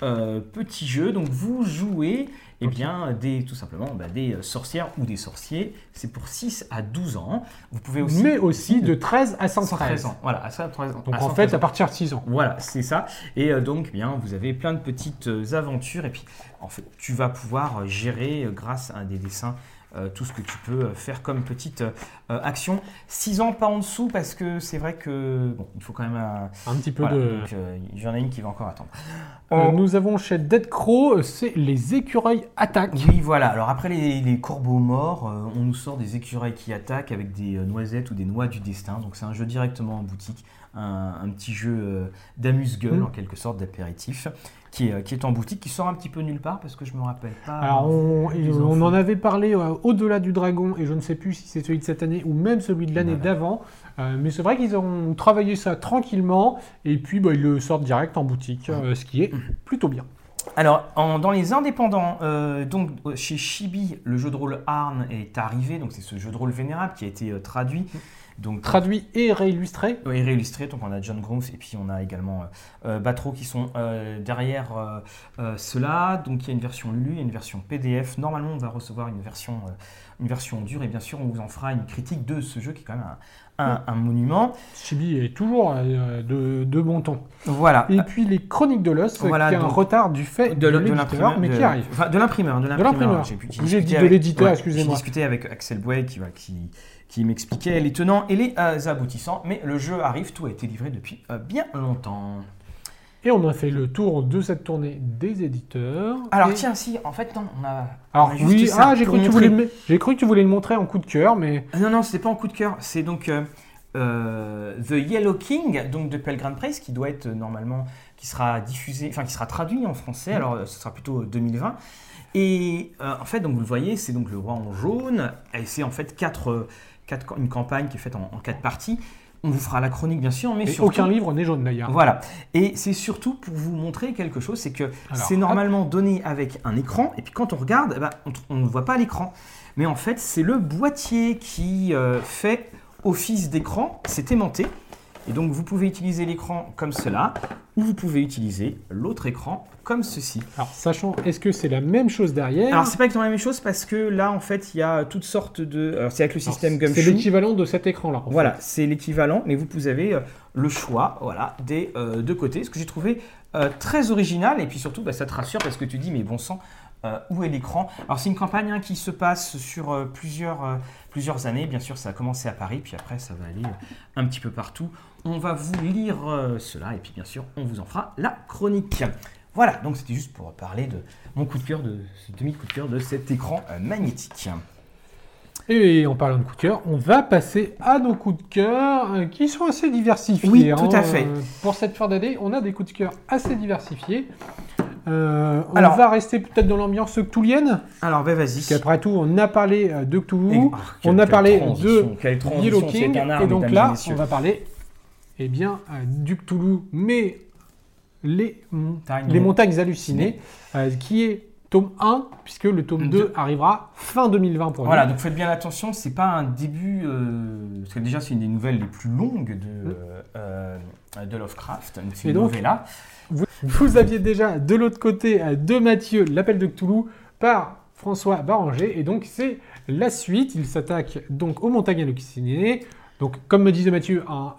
euh, petit jeu. Donc vous jouez, eh bien, des, tout simplement bah, des euh, sorcières ou des sorciers. C'est pour 6 à 12 ans. Vous pouvez aussi. mais aussi de 13 à 113. 113 ans. Voilà, à 113 ans. Donc à en 113 fait, ans. à partir de 6 ans. Voilà, c'est ça. Et euh, donc, bien, vous avez plein de petites aventures. Et puis, en fait, tu vas pouvoir gérer, grâce à des dessins, tout ce que tu peux euh, faire comme petite euh, euh, action. 6 ans, pas en dessous, parce que c'est vrai que, bon, il faut quand même un. Un petit peu voilà, de. euh, il y en a une qui va encore attendre. Euh, On- nous avons chez Dead Crow, c'est les écureuils attaquent. Oui, voilà. Alors après les, les corbeaux morts, euh, on nous sort des écureuils qui attaquent avec des euh, noisettes ou des noix du destin. Donc c'est un jeu directement en boutique, un, un petit jeu euh, d'amuse-gueule Mm. en quelque sorte, d'apéritif, qui est, euh, qui est en boutique, qui sort un petit peu nulle part parce que je me rappelle pas. Alors on, des on en avait parlé euh, au-delà du dragon et je ne sais plus si c'est celui de cette année ou même celui de l'année Voilà. d'avant. Euh, mais c'est vrai qu'ils ont travaillé ça tranquillement et puis bah, ils le sortent direct en boutique, euh, ce qui est plutôt bien. Alors, en- dans les indépendants, euh, donc euh, chez Chibi, le jeu de rôle Arn est arrivé. Donc c'est ce jeu de rôle vénérable qui a été euh, traduit. Donc Traduit et réillustré. Oui, réillustré, donc on a John Groove et puis on a également euh, euh, Batro qui sont euh, derrière euh, euh, cela. Donc il y a une version Lulu, il y a une version PDF. Normalement, on va recevoir une version, euh, une version dure et bien sûr, on vous en fera une critique de ce jeu qui est quand même un, un- un monument. Chibi est toujours euh, de, de bon ton. Voilà. Et puis les Chroniques de l'os, Voilà, qui a un retard du fait de, l'imprimeur, mais de- qui arrive. enfin, de l'imprimeur, de l'imprimeur. J'ai dit de l'éditeur, ouais, excusez-moi. J'ai discuté avec Axel Boy qui, va- qui, qui m'expliquait les tenants et les aboutissants, mais le jeu arrive, tout a été livré depuis euh, bien longtemps. Et on a fait le tour de cette tournée des éditeurs. Alors Et- tiens, si, en fait, non, on a. Alors on a juste oui, ah, j'ai cru, que tu voulais le- j'ai cru que tu voulais le montrer en coup de cœur, mais Ah Non, non, c'était pas en coup de cœur. C'est donc. euh, euh, The Yellow King, donc de Pelgrane Press, qui doit être normalement, qui sera diffusé, enfin qui sera traduit en français. Alors, euh, ce sera plutôt 2020. Et euh, en fait, donc vous le voyez, c'est donc le roi en jaune. Et c'est en fait quatre, quatre- une campagne qui est faite en, en quatre parties. On vous fera la chronique bien sûr, mais surtout, aucun livre n'est jaune d'ailleurs. voilà. Et c'est surtout pour vous montrer quelque chose, c'est que c'est normalement donné avec un écran, et puis quand on regarde, eh ben, on, on ne voit pas l'écran. Mais en fait, c'est le boîtier qui euh, fait office d'écran, c'est aimanté. Et donc vous pouvez utiliser l'écran comme cela, ou vous pouvez utiliser l'autre écran comme ceci. Alors, sachant, est-ce que c'est la même chose derrière Alors c'est pas exactement la même chose parce que là en fait il y a toutes sortes de... Alors c'est avec le Alors, système C'est Gumshoe. l'équivalent de cet écran-là. Voilà, c'est l'équivalent, mais vous avez euh, le choix voilà, des euh, deux côtés. Ce que j'ai trouvé euh, très original, et puis surtout, bah, ça te rassure parce que tu dis, mais bon sang, euh, où est l'écran? Alors, c'est une campagne hein, qui se passe sur euh, plusieurs, euh, plusieurs années. Bien sûr, ça a commencé à Paris, puis après, ça va aller euh, un petit peu partout. On va vous lire euh, cela, et puis bien sûr, on vous en fera la chronique. Voilà, donc c'était juste pour parler de mon coup de cœur, de ce demi-coup de cœur de cet écran euh, magnétique. Et en parlant de coups de cœur, on va passer à nos coups de cœur euh, qui sont assez diversifiés. Oui, hein. tout à fait. Euh, pour cette fin d'année, on a des coups de cœur assez diversifiés. Euh, on Alors- va rester peut-être dans l'ambiance cthulhuienne, Alors, ben vas-y. parce qu'après tout, on a parlé de Cthulhu, Et- ah, quelle- on a parlé de Yellow King, et donc là, on va parler eh bien, du Cthulhu, mais les, Montagnes. les montagnes hallucinées, euh, qui est tome 1, puisque le tome Deux. 2 arrivera fin 2020 pour Voilà, donc faites bien attention, c'est pas un début, euh, parce que déjà c'est une des nouvelles les plus longues de, euh, de Lovecraft, une novella. Vous, vous aviez déjà de l'autre côté de Mathieu l'appel de Cthulhu par François Baranger et donc c'est la suite. Il s'attaque donc aux montagnes hallucinées. Donc comme me disait Mathieu, un,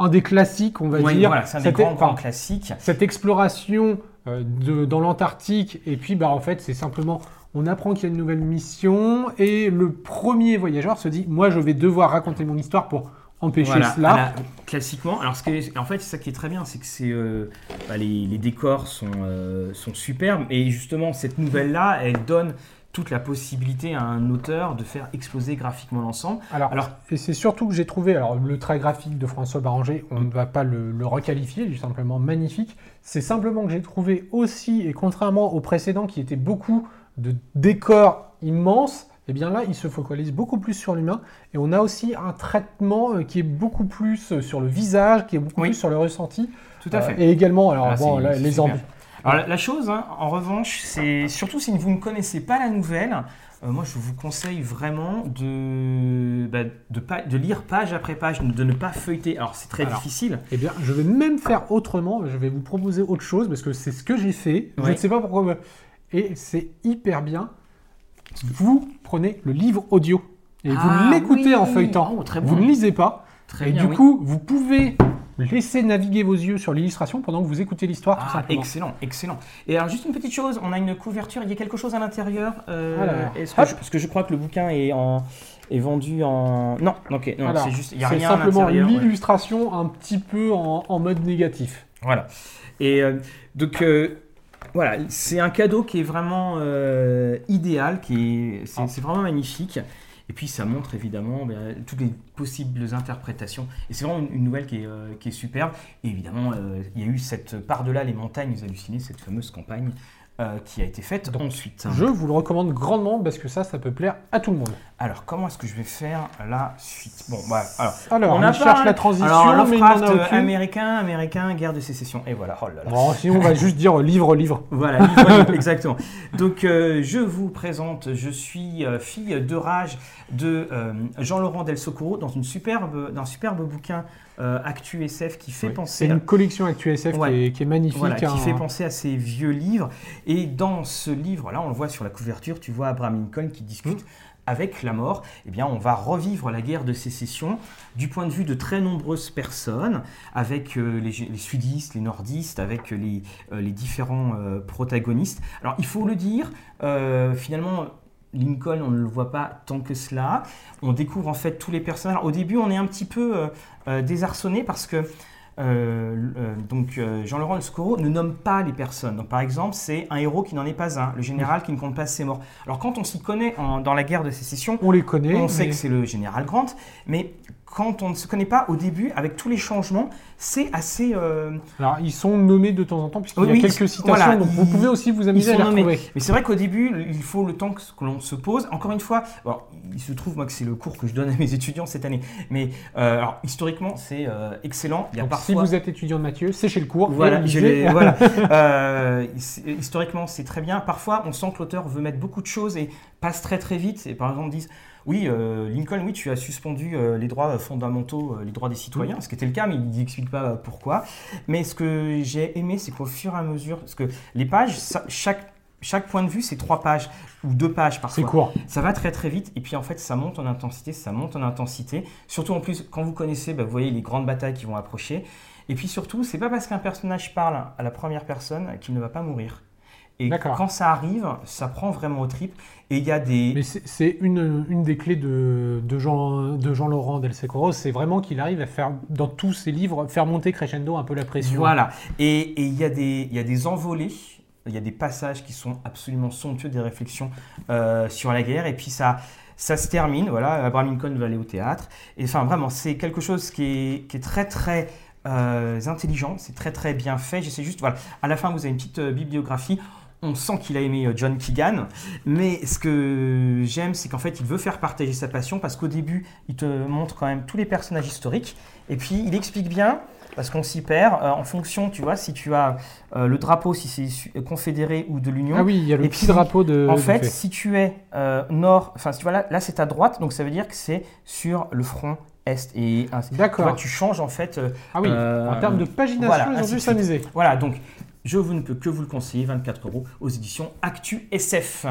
un des classiques, on va Oui, dire. voilà, c'est un des grands, classiques. cette exploration euh, de- dans l'Antarctique et puis bah en fait c'est simplement on apprend qu'il y a une nouvelle mission et le premier voyageur se dit moi je vais devoir raconter mon histoire pour empêcher Voilà, cela. la- classiquement. Alors, ce qui est- en fait, c'est ça qui est très bien, c'est que c'est, euh, bah, les, les décors sont, euh, sont superbes, et justement, cette nouvelle-là, elle donne toute la possibilité à un auteur de faire exploser graphiquement l'ensemble. Alors, Alors- et c'est surtout que j'ai trouvé, alors le trait graphique de François Baranger, on ne va pas le, le requalifier, il est simplement magnifique. C'est simplement que j'ai trouvé aussi, et contrairement au précédent qui était beaucoup de décors immenses, et bien là, il se focalise beaucoup plus sur l'humain. Et on a aussi un traitement euh, qui est beaucoup plus euh, sur le visage, qui est beaucoup Oui. plus sur le ressenti. Tout à Euh, fait. et également, alors Ah, bon, là, les super. Alors la, la chose, hein, en revanche, c'est surtout si vous ne connaissez pas la nouvelle, euh, moi je vous conseille vraiment de, bah, de, de lire page après page, de ne pas feuilleter. Alors c'est très Alors, difficile. Eh bien, je vais même faire autrement. Je vais vous proposer autre chose parce que c'est ce que j'ai fait. Je ne sais pas pourquoi. Et c'est hyper bien. Vous prenez le livre audio et Ah, vous l'écoutez oui. en feuilletant. Oh, Vous ne lisez pas. Très et bien, du oui. coup, vous pouvez laisser naviguer vos yeux sur l'illustration pendant que vous écoutez l'histoire, tout Ah, simplement. excellent, excellent. Et alors juste une petite chose, on a une couverture, il y a quelque chose à l'intérieur. euh, que je- parce que je crois que le bouquin est en est vendu en non, ok, non, c'est juste, il y a rien simplement ouais. l'illustration un petit peu en, en mode négatif. Voilà. Et euh, donc euh, voilà, c'est un cadeau qui est vraiment euh, idéal, qui est, c'est, Ah. c'est vraiment magnifique. Et puis ça montre évidemment ben, toutes les possibles interprétations. Et c'est vraiment une, nouvelle qui est, euh, qui est superbe. Et évidemment, euh, il y a eu cette par-delà les montagnes hallucinées, cette fameuse campagne euh, qui a été faite Donc, ensuite. Je vous le recommande grandement parce que ça, ça peut plaire à tout le monde. Alors comment est-ce que je vais faire la suite? Bon, voilà. Alors, Alors, on, a cherche pas- la transition, alors, mais il a euh, aucune. américain, américain, guerre de sécession. Et voilà. Oh là là. Bon, sinon, on va juste dire livre, livre. Voilà, livre, livre, [laughs] exactement. Donc, euh, je vous présente, je suis euh, fille de rage de euh, Jean-Laurent Del Socorro dans une superbe, dans un superbe bouquin euh, Actu SF qui fait C'est penser une à, collection Actu SF Ouais. qui, est, qui est magnifique. voilà, qui hein. fait penser à ces vieux livres. Et dans ce livre-là, on le voit sur la couverture, tu vois Abraham Lincoln qui discute avec la mort. Eh bien, on va revivre la guerre de sécession du point de vue de très nombreuses personnes, avec euh, les, les sudistes, les nordistes, avec les, euh, les différents euh, protagonistes. Alors, il faut le dire, euh, finalement. Lincoln, on ne le voit pas tant que cela. On découvre en fait tous les personnages. Au début, on est un petit peu euh, euh, désarçonné parce que euh, donc Jean-Laurent Le Scoro ne nomme pas les personnes. Donc par exemple, c'est un héros qui n'en est pas un, le général qui ne compte pas ses morts. Alors quand on s'y connaît en- dans la guerre de sécession, On les connaît. on sait mais- que c'est le général Grant, mais quand on ne se connaît pas au début, avec tous les changements, c'est assez. euh, Alors, ils sont nommés de temps en temps, puisqu'il Oui, y a quelques citations, voilà, donc vous pouvez aussi vous amuser à les nommés. retrouver. Mais c'est vrai qu'au début, il faut le temps que, que l'on se pose. Encore une fois, alors, il se trouve moi que c'est le cours que je donne à mes étudiants cette année. Mais euh, alors, historiquement, c'est euh, excellent. Il y a Donc, parfois. si vous êtes étudiant de Mathieu, séchez le cours. Voilà, je c'est- [laughs] historiquement, c'est très bien. Parfois, on sent que l'auteur veut mettre beaucoup de choses et passe très très vite. Et par exemple, disent oui, euh, Lincoln, oui, tu as suspendu euh, les droits fondamentaux, euh, les droits des citoyens, ce qui était le cas, mais il n'explique pas pourquoi. Mais ce que j'ai aimé, c'est qu'au fur et à mesure, parce que les pages, ça- chaque chaque point de vue, c'est trois pages ou deux pages C'est parfois. court. Ça va très très vite et puis en fait ça monte en intensité, ça monte en intensité. Surtout en plus quand vous connaissez, bah, vous voyez les grandes batailles qui vont approcher. Et puis surtout, c'est pas parce qu'un personnage parle à la première personne qu'il ne va pas mourir. Et quand ça arrive, ça prend vraiment au trip. Et il y a des... Mais c'est une, une des clés de, de Jean, de Jean Laurent Del Secoro, c'est vraiment qu'il arrive à faire, dans tous ses livres, faire monter crescendo un peu la pression. Voilà. Et il y, a des- y a des envolées, il y a des passages qui sont absolument somptueux, des réflexions euh, sur la guerre. Et puis ça, ça se termine. Voilà, Abraham Lincoln va aller au théâtre. Et enfin, vraiment, c'est quelque chose qui est, qui est très, très euh, intelligent. C'est très, très bien fait. J'essaie juste, voilà. À la fin, vous avez une petite euh, bibliographie. On sent qu'il a aimé euh, John Keegan, mais ce que j'aime, c'est qu'en fait, il veut faire partager sa passion parce qu'au début, il te montre quand même tous les personnages historiques et puis il explique bien parce qu'on s'y perd euh, en fonction, tu vois, si tu as euh, le drapeau, si c'est confédéré ou de l'Union. Ah oui, il y a le Et petit puis, drapeau de. en fait, si tu es euh, nord, enfin, si tu vois là, là c'est à droite, donc ça veut dire que c'est sur le front est et ainsi. Tu vois, D'accord. tu changes en fait. Ah oui, en termes de pagination, voilà, ils ont dû s'amuser. voilà, donc je vous ne peux que vous le conseiller, 24 euros aux éditions Actu SF.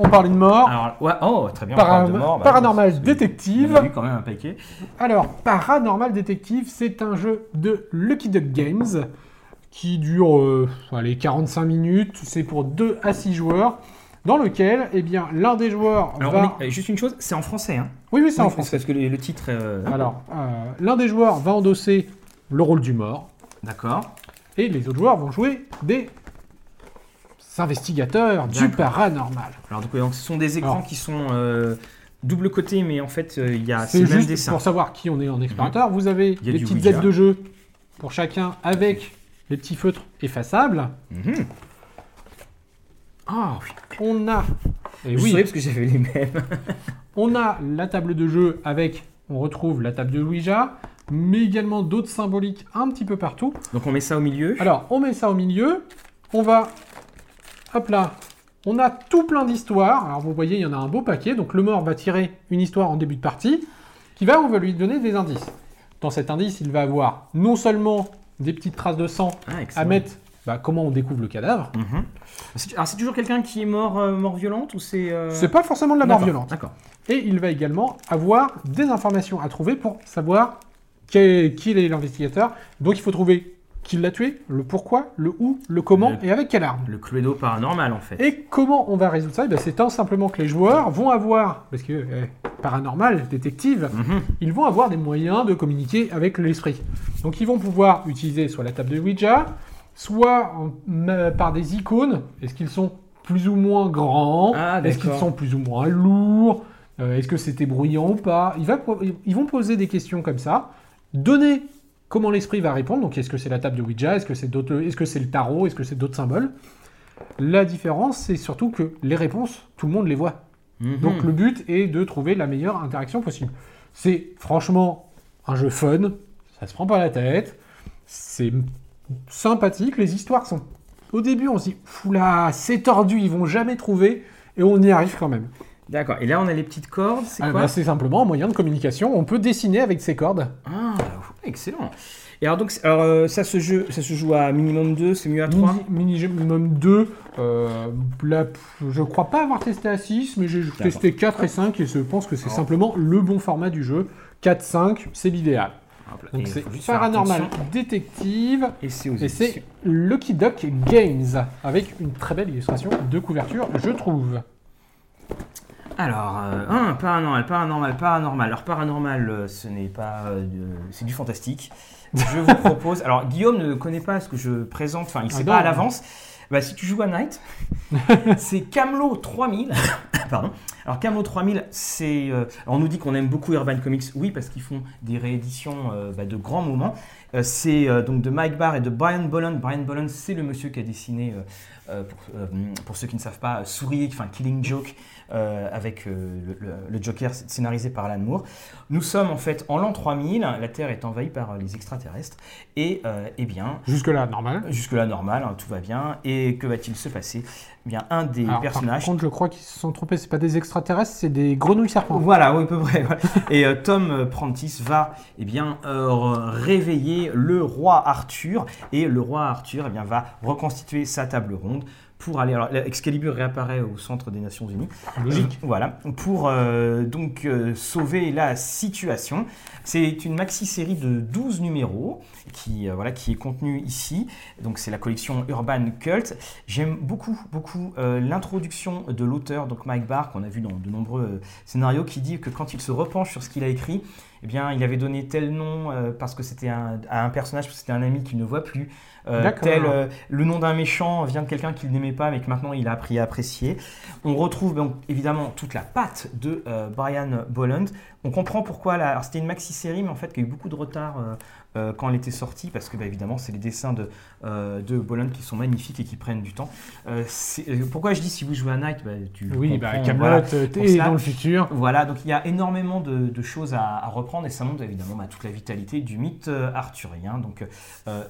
On parlait de mort. Alors, ouais, oh, très bien. on parle de mort, bah, Paranormal c'est- Détective. En a eu quand même un paquet. Alors, Paranormal Detective, c'est un jeu de Lucky Duck Games qui dure euh, allez, 45 minutes. C'est pour 2 à 6 joueurs. Dans lequel, eh bien, l'un des joueurs Alors, va. est- juste une chose, c'est en français. Hein. Oui, oui, c'est en Oui, français. Parce que le, le titre. euh, Alors, euh, l'un des joueurs va endosser le rôle du mort D'accord. Et les autres joueurs vont jouer des investigateurs du paranormal. Alors, donc, donc, ce sont des écrans Alors. qui sont euh, double côté, mais en fait, euh, il y a c'est même juste dessin. pour savoir qui on est en explorateur. Vous avez du petites aides de jeu pour chacun avec les petits feutres effaçables. Mhm. Ah oui. On a, et Je oui, parce que j'avais les mêmes. on a la table de jeu avec, on retrouve la table de Ouija, mais également d'autres symboliques un petit peu partout. Donc, on met ça au milieu. Alors, on met ça au milieu. On va, hop là, on a tout plein d'histoires. Alors, vous voyez, il y en a un beau paquet. Donc, le mort va tirer une histoire en début de partie, qui va, on va lui donner des indices. Dans cet indice, il va avoir non seulement des petites traces de sang Ah, à mettre, bah, comment on découvre le cadavre. Mhm. C'est- Alors, c'est toujours quelqu'un qui est mort, euh, mort violente ou c'est. euh, C'est pas forcément de la mort violente. D'accord. Et il va également avoir des informations à trouver pour savoir qui est, qui est l'investigateur. Donc il faut trouver qui l'a tué, le pourquoi, le où, le comment Le- et avec quelle arme. Le Cluedo paranormal, en fait. Et comment on va résoudre ça? Eh bien, C'est tout simplement que les joueurs vont avoir, parce que eh, paranormal, détective, Mhm. ils vont avoir des moyens de communiquer avec l'esprit. Donc ils vont pouvoir utiliser soit la table de Ouija, soit en- ma- par des icônes. Est-ce qu'ils sont plus ou moins grands? Ah, Est-ce qu'ils sont plus ou moins lourds? Euh, Est-ce que c'était bruyant ou pas? Ils, va po- ils vont poser des questions comme ça, donner comment l'esprit va répondre. Donc est-ce que c'est la table de Ouija? Est-ce que c'est d'autres- est-ce que c'est le tarot? Est-ce que c'est d'autres symboles? La différence, c'est surtout que les réponses, tout le monde les voit. Mhm. Donc le but est de trouver la meilleure interaction possible. C'est franchement un jeu fun, ça se prend pas la tête, c'est sympathique, les histoires sont... Au début on se dit, oula, c'est tordu, ils vont jamais trouver, et on y arrive quand même. D'accord. Et là, on a les petites cordes. C'est Ah, quoi bah, c'est simplement un moyen de communication, on peut dessiner avec ces cordes. Ah, excellent. Et alors, donc, alors, euh, ça, se joue, ça se joue à minimum 2, c'est mieux à 3 Mini, mini minimum 2, euh, là, je crois pas avoir testé à 6, mais j'ai testé 4 et 5, et je pense que c'est Alors. simplement le bon format du jeu. 4-5, c'est l'idéal. Donc c'est Paranormal Détective Et c'est. Lucky Duck Games avec une très belle illustration de couverture, je trouve. Alors, euh, un, paranormal, paranormal, paranormal. Alors, paranormal, euh, ce n'est pas. euh, de- c'est du fantastique. Je vous [laughs] propose. Alors, Guillaume ne connaît pas ce que je présente, enfin, il ne Ah sait non. pas à l'avance. Bah, si tu joues à Night, [laughs] c'est Camelot 3000. [coughs] Pardon. Alors Camelot 3000, c'est, euh, on nous dit qu'on aime beaucoup Urban Comics, oui, parce qu'ils font des rééditions euh, bah, de grands moments. Euh, c'est euh, donc de Mike Barr et de Brian Bolland. Brian Bolland, c'est le monsieur qui a dessiné, euh, pour, pour ceux qui ne savent pas, Souris, enfin Killing Joke, avec le, le- le Joker scénarisé par Alan Moore. Nous sommes en fait en l'an 3000, la Terre est envahie par les extraterrestres, et eh bien, Jusque-là, normal. jusque-là normal, hein, tout va bien, et que va-t-il se passer? Bien, un des Alors, Par personnages... contre, je crois qu'ils se sont trompés. C'est pas des extraterrestres, c'est des grenouilles serpents. Voilà, oui, à peu près. voilà. [laughs] Et euh, Tom euh, Prentice va eh bien, euh, réveiller le roi Arthur. Et le roi Arthur eh bien, va reconstituer sa table ronde pour aller. Alors, Excalibur réapparaît au centre des Nations Unies. Logique. Voilà, pour euh, donc euh, sauver la situation. C'est une maxi-série de 12 numéros qui, euh, voilà, qui est contenue ici. Donc c'est la collection Urban Cult. J'aime beaucoup, beaucoup euh, l'introduction de l'auteur, donc Mike Barr, qu'on a vu dans de nombreux euh, scénarios, qui dit que quand il se repenche sur ce qu'il a écrit, eh bien, il avait donné tel nom euh, parce que c'était à un personnage, parce que c'était un ami qu'il ne voit plus. Euh, tel, euh, le nom d'un méchant vient de quelqu'un qu'il n'aimait pas, mais que maintenant il a appris à apprécier. On retrouve donc évidemment toute la patte de euh, Brian Bolland. On comprend pourquoi. La... C'était une maxi-série, mais en fait, qui a eu beaucoup de retard euh, quand elle était sortie, parce que bah, évidemment, c'est les dessins de, euh, de Bolland qui sont magnifiques et qui prennent du temps. Euh, euh, pourquoi je dis si vous jouez à Night, bah, tu Oui, bah, Camelot voilà. dans le futur. Voilà, donc il y a énormément de, de choses à, à reprendre et ça montre évidemment bah, toute la vitalité du mythe arthurien. Donc,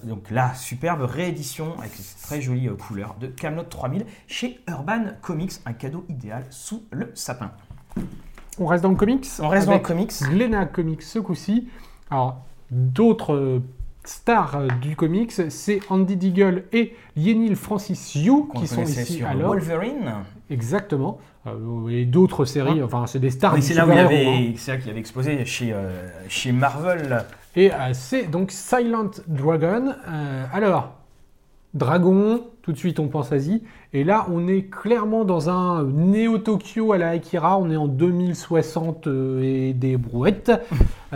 donc la superbe réédition avec ces très jolies euh, couleurs de Camelot 3000 chez Urban Comics, un cadeau idéal sous le sapin. On reste dans le comics. On reste dans le comics. Glénat Comics ce coup-ci. Alors, d'autres stars du comics, c'est Andy Deagle et Yenil Francis Yu qu'on qui sont ici sur alors. Wolverine. Exactement. Euh, et d'autres séries, enfin, c'est des stars Oui, c'est là où il super-héros, hein. avait, c'est là qu'il avait explosé chez, euh, chez Marvel. Et euh, c'est donc Silent Dragon. Alors, Dragon, tout de suite on pense Asie. Et là, on est clairement dans un néo-Tokyo à la Akira. On est en 2060 euh, et des brouettes. [laughs]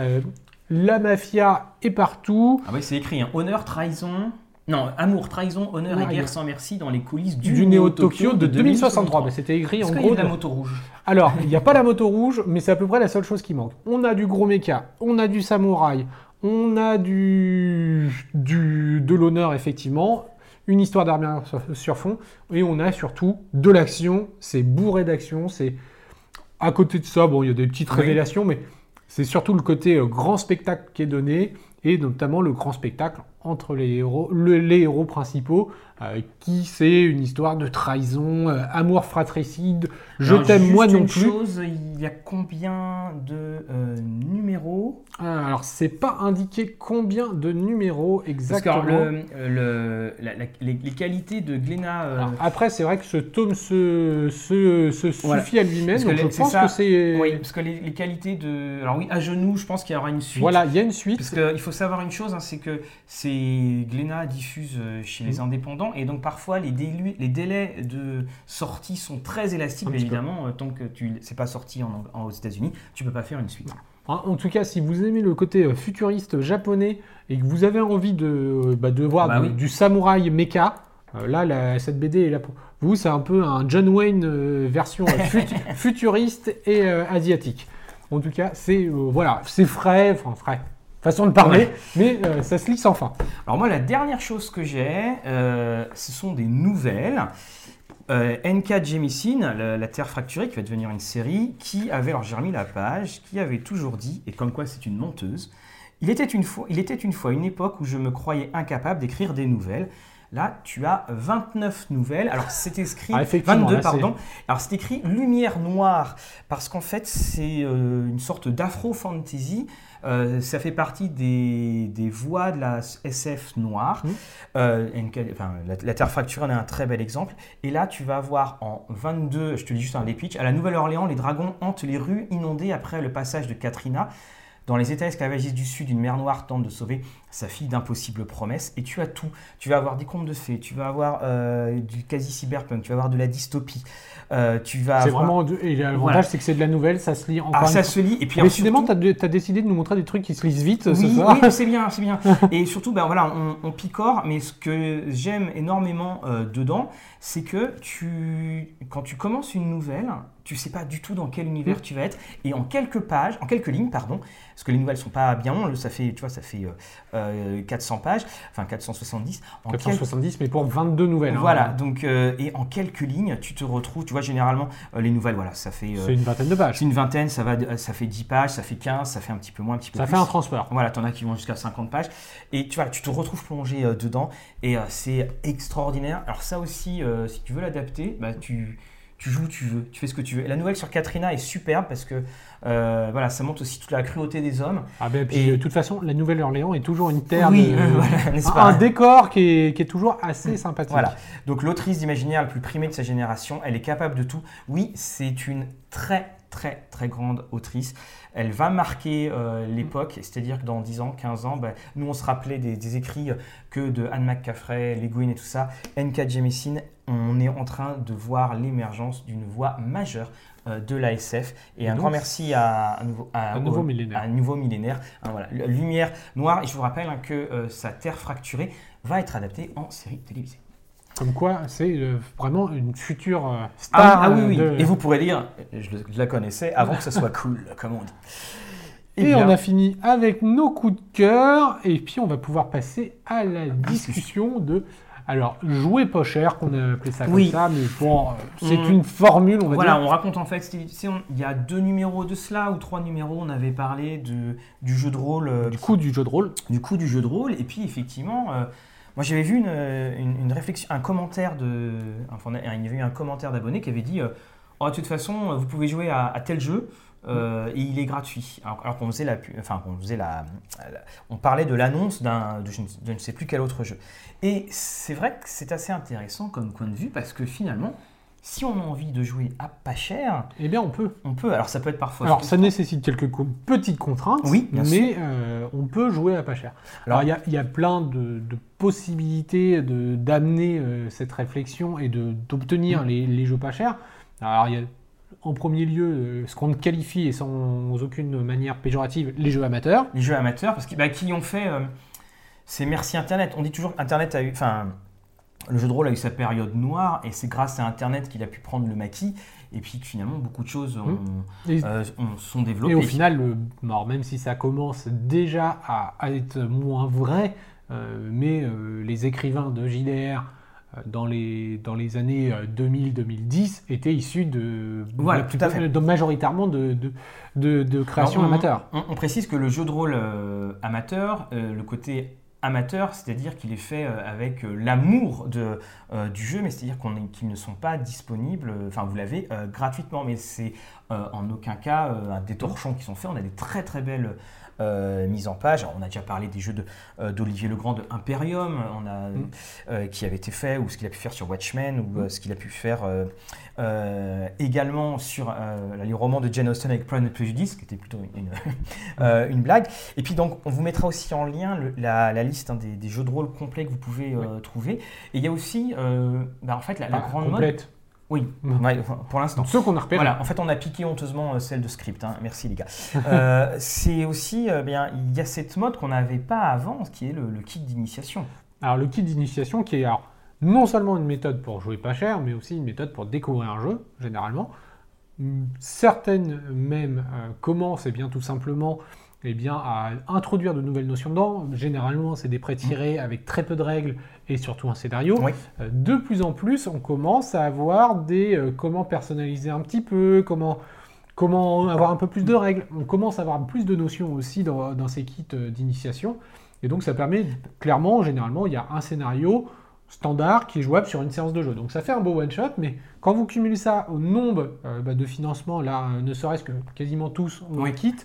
La mafia est partout. Ah oui, c'est écrit hein. honneur, trahison. Non, amour, trahison, honneur Ouais, et guerre sans merci dans les coulisses du, Du, néo-Tokyo de 2063. Bah, C'était écrit en qu'il y a gros. de la moto rouge Alors, [laughs] il n'y a pas la moto rouge, mais c'est à peu près la seule chose qui manque. On a du gros mecha, on a du samouraï, on a du, du de l'honneur, effectivement, une histoire d'armure sur, sur fond, et on a surtout de l'action. C'est bourré d'action. C'est à côté de ça, bon, il y a des petites Oui. révélations, mais c'est surtout le côté euh, grand spectacle qui est donné, et notamment le grand spectacle entre les héros, le- les héros principaux, euh, qui c'est une histoire de trahison, euh, amour fratricide, je t'aime moi non une plus. chose, il y a combien de euh, numéros? Ah, Alors c'est pas indiqué combien de numéros Parce exactement. que alors, le, le- la- la- les, les qualités de Glénat. après c'est vrai que ce tome se, se, se Voilà. suffit à lui-même, donc je les- pense ça. que c'est oui, parce que les, les qualités de. Alors oui, à genoux, je pense qu'il y aura une suite. voilà, il y a une suite. Parce qu'il faut savoir une chose, hein, c'est que c'est Glénat diffuse euh, chez les Mhm. indépendants et donc parfois les, les délais de sortie sont très élastiques. Mais peu. évidemment, euh, tant que tu c'est pas sorti en, en- aux États-Unis, tu peux pas faire une suite. En, en tout cas, si vous aimez le côté euh, futuriste japonais et que vous avez envie de, bah, de voir Bah du, oui. du samouraï mecha, là, la- cette BD est là pour vous. C'est un peu un John Wayne version fut- [laughs] futuriste et euh, asiatique. En tout cas, c'est euh, voilà, c'est frais, enfin frais, façon de parler, mais euh, ça se lit sans fin. Alors moi, la dernière chose que j'ai, euh, ce sont des nouvelles. Euh, NK Jemisin, la, la Terre fracturée, qui va devenir une série, qui avait, alors j'ai remis la page, qui avait toujours dit, et comme quoi c'est une menteuse, il était, une fois, il était une fois une époque où je me croyais incapable d'écrire des nouvelles. Là, tu as 29 nouvelles. Alors, c'est écrit. Ah, effectivement, 22, là, c'est- pardon. Alors, c'est écrit Lumière Noire, parce qu'en fait, c'est euh, une sorte d'afro-fantasy. Euh, ça fait partie des, des voix de la SF noire. Mhm. Euh, enfin, la, la Terre fracturée en est un très bel exemple. Et là, tu vas voir en 22, je te lis juste un les pitch, à la Nouvelle-Orléans, les dragons hantent les rues inondées après le passage de Katrina. Dans les États esclavagistes du Sud, une mer noire tente de sauver sa fille d'impossibles promesses, et tu as tout. Tu vas avoir des contes de fées, tu vas avoir euh, du quasi-cyberpunk, tu vas avoir de la dystopie. euh, tu vas C'est avoir... vraiment. Et l'avantage, Voilà. c'est que c'est de la nouvelle, ça se lit encore Ah, ça se lit, et puis Décidément, surtout- tu as, décidé de nous montrer des trucs qui se lisent vite ce soir. oui, c'est [laughs] bien, c'est bien. Et surtout, ben voilà, on, on picore, mais ce que j'aime énormément euh, dedans, c'est que tu, quand tu commences une nouvelle, tu sais pas du tout dans quel univers Mm. tu vas être, et en quelques pages, en quelques lignes, pardon, parce que les nouvelles sont pas bien longues, ça fait, tu vois, ça fait euh, 400 pages, enfin 470. En quelques- 470, mais pour 22 nouvelles. hein. Voilà, donc euh, et en quelques lignes, tu te retrouves, tu vois, généralement euh, les nouvelles, voilà, ça fait, euh, C'est une vingtaine de pages. c'est une vingtaine, ça va, ça fait 10 pages, ça fait 15, ça fait un petit peu moins, un petit peu Ça plus. fait un transport. Voilà, t'en as qui vont jusqu'à 50 pages. Et tu vois, tu te retrouves plongé euh, dedans. Et euh, c'est extraordinaire. Alors ça aussi, euh, si tu veux l'adapter, bah, tu, tu joues où tu veux. Tu fais ce que tu veux. Et la nouvelle sur Katrina est superbe parce que euh, voilà, ça montre aussi toute la cruauté des hommes. Ah ben, puis, Et- de toute façon, la Nouvelle-Orléans est toujours une terre Oui, de- euh, [laughs] voilà, un, pas un décor qui est, qui est toujours assez sympathique. Voilà. Donc l'autrice d'imaginaire la plus primée de sa génération, elle est capable de tout. Oui, c'est une très très très grande autrice. Elle va marquer euh, l'époque, c'est-à-dire que dans 10 ans, 15 ans, ben, nous on se rappelait des, des écrits que de Anne McCaffrey, Les Guin et tout ça. N.K. Jemisin, on est en train de voir l'émergence d'une voix majeure euh, de la SF. Et, Et un donc, grand merci à un nouveau, à- un nouveau au- millénaire. à un nouveau millénaire. Hein, voilà. Lumière noire. Et je vous rappelle hein, que euh, sa Terre fracturée va être adaptée en série télévisée. Comme quoi, c'est euh, vraiment une future euh, Ah, star. oui, ah oui, oui. de- Et vous pourrez dire, je, la connaissais avant que ça soit cool, [laughs] comme on dit. Et, Eh bien, on a fini avec nos coups de cœur. Et puis, on va pouvoir passer à la discussion de. Alors, jouer pas cher, qu'on a appelé ça Oui. comme ça, mais bon, euh, c'est On- une formule, on va Voilà, dire. on raconte en fait, il y a deux numéros de cela, ou trois numéros, on avait parlé de, du jeu de rôle, euh, Du coup, du jeu de rôle. du coup du jeu de rôle, et puis effectivement, euh, moi j'avais vu une, une- une réflexion, un commentaire de, enfin, il y avait eu un commentaire d'abonné qui avait dit, euh, Oh, de toute façon, vous pouvez jouer à, à tel jeu. euh, et il est gratuit. Alors, alors qu'on faisait la, enfin qu'on faisait la, la- on parlait de l'annonce d'un, de je ne sais plus quel autre jeu. Et c'est vrai que c'est assez intéressant comme point de vue parce que finalement, si on a envie de jouer à pas cher, Eh bien, on peut. on peut. Alors ça peut être parfois. Alors, ça nécessite quelques co- petites contraintes, Oui, bien mais euh, on peut jouer à pas cher. Alors, il y y, a plein de, de possibilités de- d'amener euh, cette réflexion et de- d'obtenir Mm. les, les jeux pas chers. Alors, il y a en premier lieu euh, ce qu'on qualifie, et sans aucune manière péjorative, les jeux amateurs. les jeux amateurs, parce que bah, qui ont fait, euh, c'est merci Internet. On dit toujours Internet a eu, enfin, le jeu de rôle a eu sa période noire, et c'est grâce à Internet qu'il a pu prendre le maquis, et puis finalement beaucoup de choses ont, Et, euh, ont- sont développées. et au final, le- alors, même si ça commence déjà à, à être moins vrai, euh, mais euh, les écrivains de JDR dans les, dans les années euh, 2000-2010 étaient issus de, Voilà, tout à fait. de- majoritairement de, de, de- de création Alors, on- amateur. On, précise que le jeu de rôle amateur, le côté amateur, c'est-à-dire qu'il est fait euh, avec euh, l'amour euh, du jeu, mais c'est-à-dire qu'ils ne sont pas disponibles, enfin vous l'avez gratuitement, mais c'est en aucun cas des torchons qui sont faits, on a des très très belles euh, mises en page. Alors, on a déjà parlé des jeux de, euh, d'Olivier Legrand de Imperium, on a, Mm. euh, qui avait été fait, ou ce qu'il a pu faire sur Watchmen, ou euh, ce qu'il a pu faire également sur les romans de Jane Austen avec Pride and Prejudice, qui était plutôt une, [laughs] une blague. Et puis donc, on vous mettra aussi en lien le- la, la liste hein, des, des jeux de rôle complets que vous pouvez trouver. Et il y a aussi, bah, en fait, la, grande mode. Oui, ouais, pour l'instant. Ceux qu'on a repérés. Voilà, en fait, on a piqué honteusement euh, celle de script. hein. Merci les gars. Euh, [laughs] c'est aussi, euh, bien, il y a cette mode qu'on n'avait pas avant, qui est le, le kit d'initiation. Alors le kit d'initiation qui est alors, non seulement une méthode pour jouer pas cher, mais aussi une méthode pour découvrir un jeu, généralement. Certaines même euh, commencent eh bien, tout simplement eh bien, à introduire de nouvelles notions dedans. Généralement, c'est des pré-tirés avec très peu de règles et surtout un scénario. Oui. Euh, De plus en plus, on commence à avoir des euh, comment personnaliser un petit peu, comment, comment avoir un peu plus de règles. On commence à avoir plus de notions aussi dans, dans ces kits euh, d'initiation. Et donc ça permet, clairement, généralement, il y a un scénario standard qui est jouable sur une séance de jeu. Donc ça fait un beau one-shot, mais quand vous cumulez ça au nombre euh, bah, de financements, là, euh, ne serait-ce que quasiment tous ont un Oui. kit,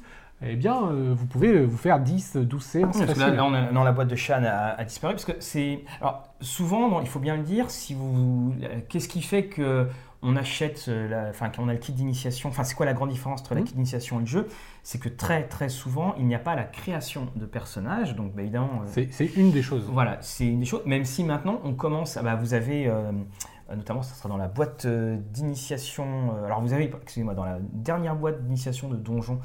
eh bien, euh, vous pouvez vous faire 10, 12 séances Parce que là, faciles. là, on a- non, la boîte de Shan a, a disparu parce que c'est. Alors, souvent, il faut bien le dire, si vous. Qu'est-ce qui fait que on achète, euh, la- enfin quand on a le kit d'initiation, enfin c'est quoi la grande différence entre la Mhm. kit d'initiation et le jeu? C'est que très très souvent il n'y a pas la création de personnages, donc bah, évidemment. euh, C'est une des choses. voilà, c'est une des choses. Même si maintenant on commence, ah bah, vous avez euh, euh, notamment, ça sera dans la boîte euh, d'initiation. euh, alors vous avez, excusez-moi, dans la dernière boîte d'initiation de donjon,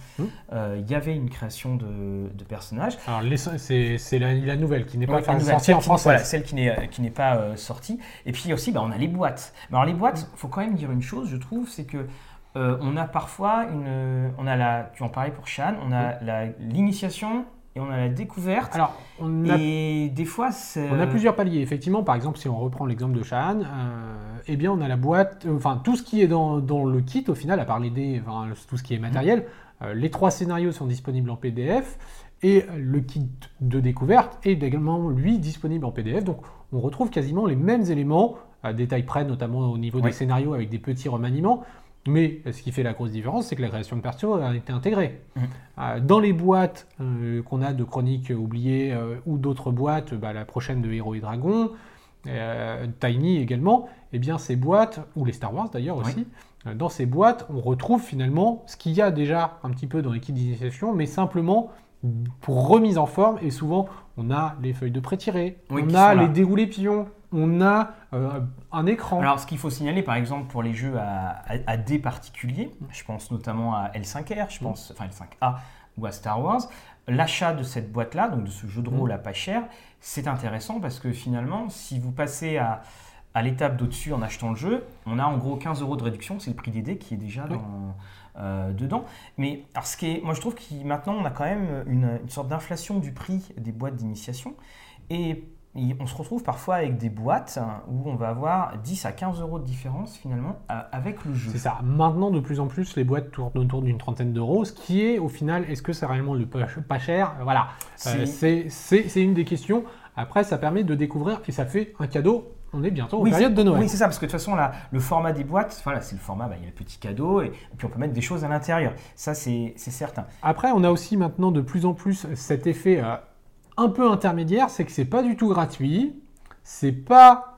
euh, il y avait une création de, de personnages. Alors, c'est c'est la, la nouvelle qui n'est pas sortie en français. Voilà, celle qui n'est euh, qui n'est pas euh, sortie. Et puis aussi, bah, on a les boîtes. Mais alors les boîtes, faut quand même dire une chose, je trouve, c'est que euh, on a parfois une, on a la, tu en parlais pour Shan, on a la- l'initiation et on a la découverte. Alors, on a et des fois, c'est. On a plusieurs paliers. Effectivement, par exemple, si on reprend l'exemple de Shahan, euh, eh bien, on a la boîte, euh, enfin, tout ce qui est dans, dans le kit, au final, à part les dés, enfin, tout ce qui est matériel, euh, les trois scénarios sont disponibles en PDF et le kit de découverte est également, lui, disponible en PDF. Donc, on retrouve quasiment les mêmes éléments, à détail près, notamment au niveau des scénarios avec des petits remaniements. Mais ce qui fait la grosse différence, c'est que la création de perso a été intégrée. Mhm. Euh, Dans les boîtes euh, qu'on a de chroniques oubliées euh, ou d'autres boîtes, bah, la prochaine de Héros et Dragons, euh, Tiny également, eh bien ces boîtes, ou les Star Wars d'ailleurs aussi, dans ces boîtes, on retrouve finalement ce qu'il y a déjà un petit peu dans les kits d'initiation, mais simplement pour remise en forme, et souvent on a les feuilles de pré-tirées, Oui, on a les déroulés pions, on a euh, un écran. Alors, ce qu'il faut signaler, par exemple, pour les jeux à, à, à dés particuliers, je pense notamment à L5R, je pense, enfin L5A ou à Star Wars, l'achat de cette boîte-là, donc de ce jeu de rôle à pas cher, c'est intéressant parce que finalement, si vous passez à, à l'étape d'au-dessus en achetant le jeu, on a en gros 15 euros de réduction, c'est le prix des dés qui est déjà Oui. dans, euh, dedans. Mais alors, ce qui est, moi je trouve que maintenant on a quand même une, une sorte d'inflation du prix des boîtes d'initiation et et on se retrouve parfois avec des boîtes hein, où on va avoir 10 à 15 euros de différence finalement euh, avec le jeu. C'est ça. Maintenant, de plus en plus, les boîtes tournent autour d'une trentaine d'euros, ce qui est au final, est-ce que c'est réellement le pas cher? Voilà. Euh, C'est- une des questions. Après, ça permet de découvrir et ça fait un cadeau. On est bientôt en Oui, période c'est- de Noël. Oui, c'est ça, parce que de toute façon, là, le format des boîtes, voilà, c'est le format, bah, il y a le petit cadeau, et, et puis on peut mettre des choses à l'intérieur. Ça, c'est c'est certain. Après, on a aussi maintenant de plus en plus cet effet euh, un peu intermédiaire, c'est que c'est pas du tout gratuit, c'est pas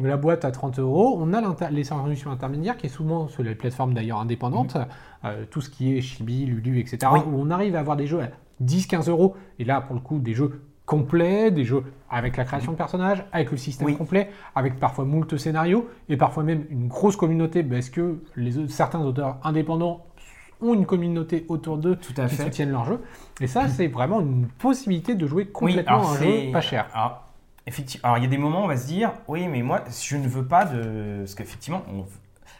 la boîte à 30 euros, on a les solutions intermédiaires qui est souvent sur les plateformes d'ailleurs indépendantes, euh, tout ce qui est Chibi, Lulu, etc., Oui. où on arrive à avoir des jeux à 10-15 euros, et là pour le coup des jeux complets, des jeux avec la création de personnages, avec le système Oui. complet, avec parfois moult scénarios, et parfois même une grosse communauté, parce que les, certains auteurs indépendants ont une communauté autour d'eux Tout à qui fait. soutiennent leur jeu. Et ça, c'est vraiment une possibilité de jouer complètement alors un c'est- jeu pas cher. Alors, effectivement, alors il y a des moments où on va se dire, oui, mais moi, je ne veux pas de. Parce qu'effectivement, on-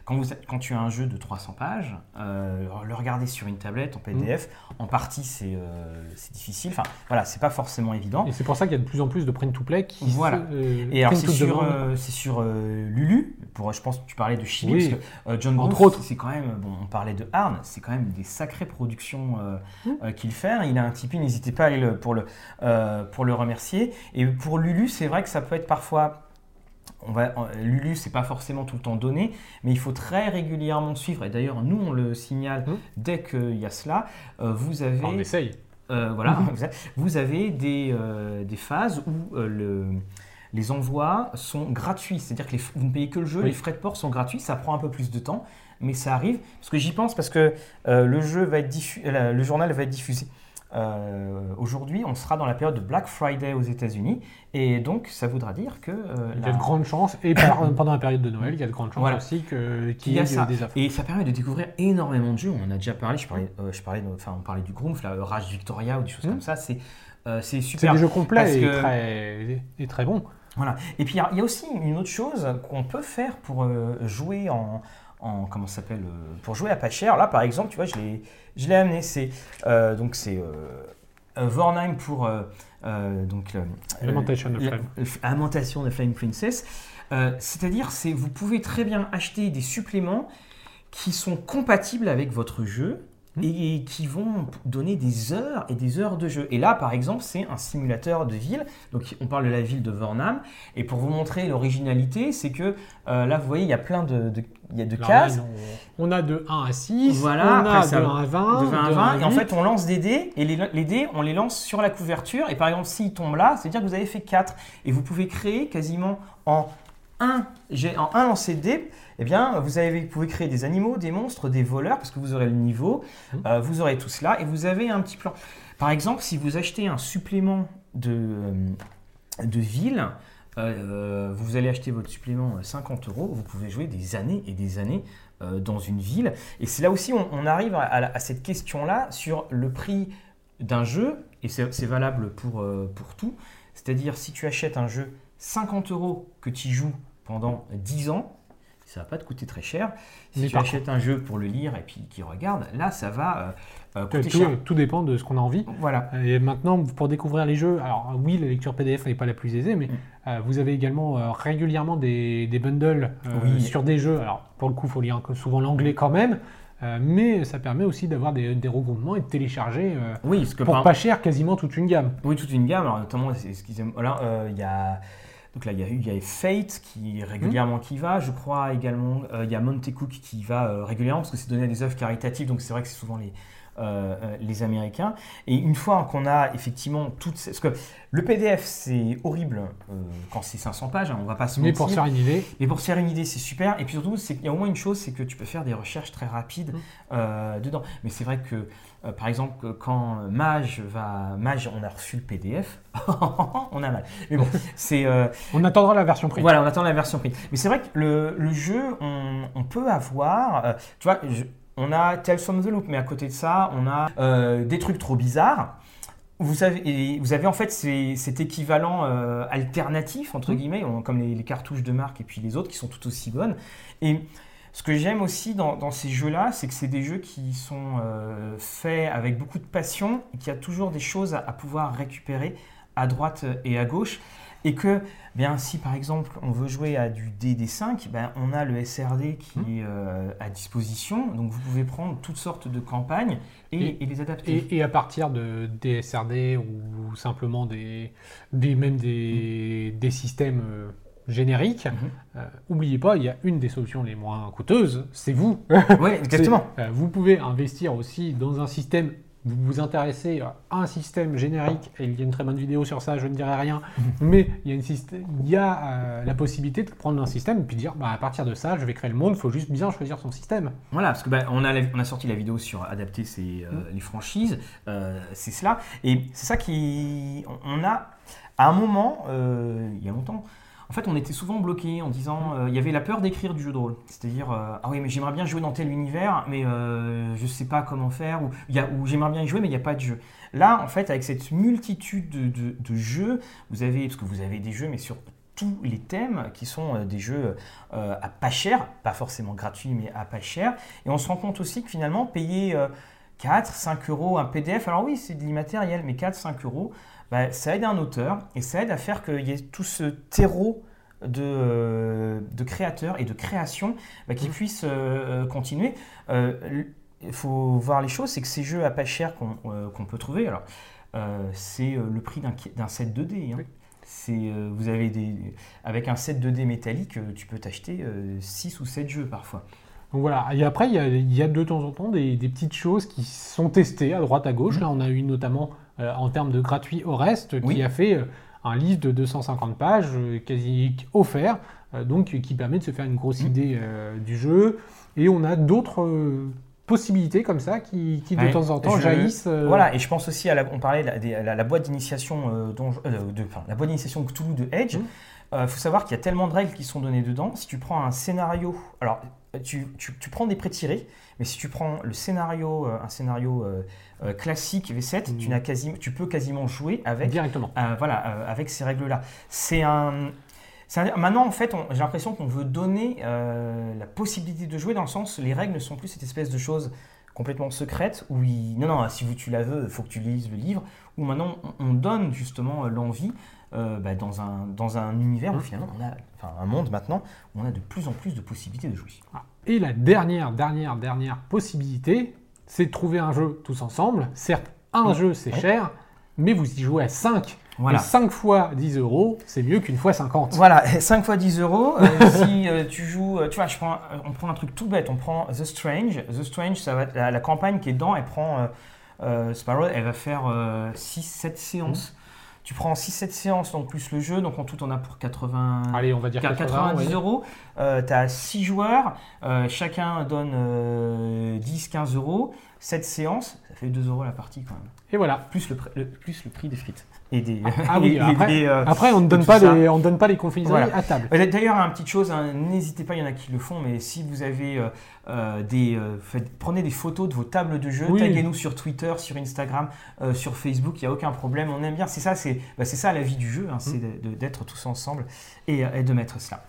quand, vous, quand tu as un jeu de 300 pages, euh, le regarder sur une tablette en PDF, en partie, c'est euh, c'est difficile. Enfin, voilà, c'est pas forcément évident. Et c'est pour ça qu'il y a de plus en plus de print-to-play qui Voilà. se, euh, Et alors, c'est sur, demande. c'est sur Lulu. Pour, je pense que tu parlais de Chili. Oui. Parce que, John autres. c'est quand même. Bon, on parlait de Arn, c'est quand même des sacrées productions Mmh. qu'il fait. Il a un Tipeee, n'hésitez pas à aller le, pour, le, pour le remercier. Et pour Lulu, c'est vrai que ça peut être parfois. On va, Lulu, c'est pas forcément tout le temps donné, mais il faut très régulièrement suivre. Et d'ailleurs, nous, on le signale Mmh. dès qu'il y a cela. Euh, vous avez. On essaye. Euh, voilà, Mhm. vous avez- des, euh, des phases où euh, le- les envois sont gratuits, c'est-à-dire que les vous ne payez que le jeu, Oui. les frais de port sont gratuits, ça prend un peu plus de temps, mais ça arrive. Parce que j'y pense parce que euh, le jeu va être diffu- euh, le journal va être diffusé. Euh, Aujourd'hui, on sera dans la période de Black Friday aux États-Unis, et donc ça voudra dire que euh, Il y la- a de grandes chances, et par- [coughs] pendant la période de Noël, il y a de grandes chances Voilà. aussi qu'il Il y ait ça. des offres. Et ça permet de découvrir énormément de jeux. On en a déjà parlé. Je parlais, euh, je parlais, de- enfin, on parlait du Groomf, là, Rage Victoria ou des choses Mhm. comme ça. C'est c'est C'est super. des jeux complets et, que- très, et très bons. Voilà. Et puis il y a- il y, a aussi une autre chose qu'on peut faire pour jouer en, en comment s'appelle euh, pour jouer à pas cher. Là, par exemple, tu vois, je l'ai, je l'ai amené. C'est euh, donc c'est euh, euh, Vornheim pour euh, donc Lamentation of Flame. Lamentation de Flame Princess. C'est-à-dire, c'est vous pouvez très bien acheter des suppléments qui sont compatibles avec votre jeu. Et qui vont donner des heures et des heures de jeu. Et là, par exemple, c'est un simulateur de ville. Donc, on parle de la ville de Vornham. Et pour vous montrer l'originalité, c'est que euh, là, vous voyez, il y a plein de, de- il y a de Alors cases. là, on, a de 1 à 6, Voilà, on a de va 1 à 20, de 20 à de 20, et en 8. fait on lance des dés, et les, les dés on les lance sur la couverture, et par exemple s'ils tombent là, c'est-à-dire que vous avez fait 4, et vous pouvez créer quasiment en un, en un lancer de dés, eh bien, vous, avez, vous pouvez créer des animaux, des monstres, des voleurs, parce que vous aurez le niveau, Mhm. euh, vous aurez tout cela, et vous avez un petit plan. Par exemple, si vous achetez un supplément de, euh, de ville, euh, vous allez acheter votre supplément à 50 euros, vous pouvez jouer des années et des années euh, dans une ville. Et c'est là aussi on, on arrive à, à la- à cette question-là sur le prix d'un jeu, et c'est valable pour, euh, pour tout. C'est-à-dire, si tu achètes un jeu 50 euros que tu y joues pendant 10 ans, ça va pas te coûter très cher. Si Mais tu achètes un jeu pour le lire et puis qui regarde, là, ça va euh, euh, Tout, coûter cher. tout dépend de ce qu'on a envie. Voilà. Et maintenant, pour découvrir les jeux, alors oui, la lecture PDF n'est pas la plus aisée, mais Mm. euh, vous avez également euh, régulièrement des, des bundles Oui. sur des jeux. Alors pour le coup, il faut lire souvent l'anglais quand même, euh, mais ça permet aussi d'avoir des, des regroupements et de télécharger euh, Oui, parce que pour par- pas cher quasiment toute une gamme. Oui, toute une gamme. Alors, notamment. Voilà, euh, il y a. Donc là, il y a, eu- il y a Fate qui régulièrement qui va. Je crois également, euh, il y a Monte Cook qui va euh, régulièrement parce que c'est donné à des œuvres caritatives. Donc c'est vrai que c'est souvent les, euh, euh, les Américains. Et une fois qu'on a effectivement toutes ces... Parce que le PDF, c'est horrible euh, quand c'est 500 pages, hein, on va pas se Mais mentir. pour se faire une idée, Mais pour se faire une idée, c'est super. Et puis surtout, qu'il y a au moins une chose, c'est que tu peux faire des recherches très rapides Mm. euh, dedans. Mais c'est vrai que, par exemple, quand Mage va, Mage, on a reçu le PDF, [laughs] on a mal. Mais bon, c'est [laughs] on attendra la version prix. voilà, on attend la version prix. Mais c'est vrai que le, le jeu, on, on peut avoir, tu vois, je- on a Tales from the Loop, mais à côté de ça, on a euh, des trucs trop bizarres. Vous avez, et vous avez en fait ces- cet équivalent euh, alternatif, entre Mhm. guillemets, comme les, les cartouches de marque et puis les autres qui sont tout aussi bonnes. Et ce que j'aime aussi dans, dans ces jeux-là, c'est que c'est des jeux qui sont euh, faits avec beaucoup de passion, et qu'il y a toujours des choses à, à pouvoir récupérer à droite et à gauche. Et que, bien, si par exemple on veut jouer à du DD5, ben, on a le SRD qui Mhm. est euh, à disposition. Donc vous pouvez prendre toutes sortes de campagnes et, Et- et les adapter. Et, et à partir de des SRD ou simplement des, des même des, des systèmes euh, génériques, Mhm. euh, oubliez pas, il y a une des solutions les moins coûteuses, c'est vous. Oui, [laughs] exactement. Euh, vous pouvez investir aussi dans un système. Vous vous intéressez à un système générique, et il y a une très bonne vidéo sur ça, je ne dirai rien, [laughs] mais il y a, une systé- il y a euh, la possibilité de prendre un système et puis dire bah, à partir de ça, je vais créer le monde, il faut juste bien choisir son système. Voilà, parce que ben, on, a, la- on a sorti la vidéo sur adapter ses, euh, Mm. les franchises, euh, c'est cela. Et c'est ça qui. On on a, à un moment, euh, il y a longtemps, en fait, on était souvent bloqué en disant. euh, il y avait la peur d'écrire du jeu de rôle. C'est-à-dire, euh, ah oui, mais j'aimerais bien jouer dans tel univers, mais euh, je sais pas comment faire, ou, il y a- ou j'aimerais bien y jouer, mais il n'y a pas de jeu. Là, en fait, avec cette multitude de, de- de jeux, vous avez. Parce que vous avez des jeux, mais sur tous les thèmes qui sont des jeux à pas cher, pas forcément gratuits, mais à pas cher. Et on se rend compte aussi que finalement, payer euh, 4, 5 euros un PDF, alors oui, c'est de l'immatériel, mais 4, 5 euros, bah, ça aide un auteur et ça aide à faire qu'il y ait tout ce terreau de, euh, de créateurs et de création bah, qui Mhm. puissent euh, continuer. Euh, Il faut voir les choses, c'est que ces jeux à pas cher qu'on euh, peut trouver, alors euh, c'est euh, le prix d'un set 2D. hein. Oui. Euh, vous avez des, avec un set 2D métallique, euh, tu peux t'acheter 6 ou 7 jeux parfois. Donc voilà, et après, il y a, il y a de temps en temps des, des petites choses qui sont testées à droite à gauche. Mhm. Là, on a eu notamment euh, en termes de gratuit au reste, qui a fait euh, un livre de 250 pages, euh, quasi offert, donc qui permet de se faire une grosse Mhm. idée du jeu. Et on a d'autres possibilités comme ça qui, qui de Ouais, temps en temps je- jaillissent. euh, Voilà, et je pense aussi à la, on parlait de la, des- la- la boîte d'initiation euh, de, enfin, la boîte d'initiation Cthulhu de Edge. Il Mhm. faut savoir qu'il y a tellement de règles qui sont données dedans. Si tu prends un scénario, alors tu, tu- tu prends des pré-tirés, mais si tu prends le scénario, euh, un scénario euh, euh, classique V7, Mhm. tu, n'as quasi, tu peux quasiment jouer avec Directement. euh, voilà, avec ces règles-là. C'est un, Maintenant, en fait, j'ai l'impression qu'on veut donner la possibilité de jouer dans le sens, les règles ne sont plus cette espèce de chose complètement secrète où il- non, non, si tu la veux, il faut que tu lises le livre, où maintenant on, on donne justement l'envie bah, dans, un, dans un univers où Mhm. finalement on a, enfin un monde maintenant où on a de plus en plus de possibilités de jouer. Et la dernière, dernière, dernière possibilité, c'est de trouver un jeu tous ensemble. Certes, un Ouais. jeu c'est Ouais. cher, mais vous y jouez à 5. Voilà. Et 5 fois 10 euros, c'est mieux qu'une fois 50. Voilà, 5 fois 10 euros. euh, [laughs] si euh, tu joues, euh, tu vois, je prends, un- on prend un truc tout bête, on prend The Strange. The Strange, ça va être la, la campagne qui est dedans, elle prend, euh, Sparrow, elle va faire 6-7 séances. Tu prends 6-7 séances, donc plus le jeu, donc en tout on a pour 80... Allez, on va dire 90 80, ouais. euros. Euh, tu as 6 joueurs, euh, chacun donne 10-15 euros. 7 séances, fait 2 euros la partie quand même. Et voilà. Plus le, plus le prix des frites. Et des, Ah [laughs] oui, et- et après, des, euh, après, on ne donne pas les, on donne pas les confiseries Voilà. à table. Euh, D'ailleurs, une petite chose, hein, n'hésitez pas, il y en a qui le font, mais si vous avez euh, euh, des, euh, faites- prenez des photos de vos tables de jeu, Oui. taguez-nous sur Twitter, sur Instagram, euh, sur Facebook, il n'y a aucun problème. On aime bien, c'est ça, c'est bah, c'est ça la vie du jeu, hein, c'est Mm. d'être tous ensemble et, et de mettre cela.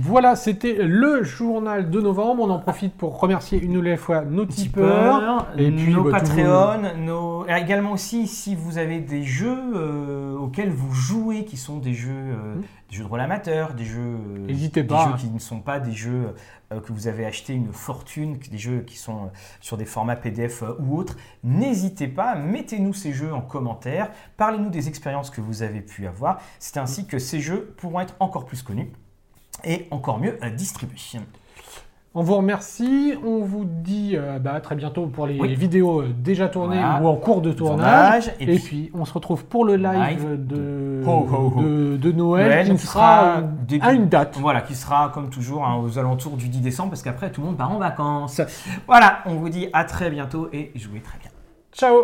Voilà, c'était le journal de novembre. On en profite pour remercier une nouvelle fois nos tipeurs. et Et puis, nos bah, nos... également aussi si vous avez des jeux euh, auxquels vous jouez, qui sont des jeux, euh, Mm. des jeux de rôle amateurs, des jeux, euh, des jeux qui ne sont pas des jeux que vous avez acheté une fortune, des jeux qui sont sur des formats PDF ou autres. N'hésitez pas, mettez-nous ces jeux en commentaire, parlez-nous des expériences que vous avez pu avoir. C'est ainsi que ces jeux pourront être encore plus connus et encore mieux distribués. On vous remercie. On vous dit euh, bah, à très bientôt pour les Oui. vidéos euh, déjà tournées Voilà. ou en cours de tournage. Et, puis, on se retrouve pour le live, Live de, Ho, ho, ho. de, de Noël, Noël, qui sera sera début- à une date. Voilà, qui sera comme toujours hein, aux alentours du 10 décembre, parce qu'après tout le monde part en vacances. Voilà, on vous dit à très bientôt et jouez très bien. Ciao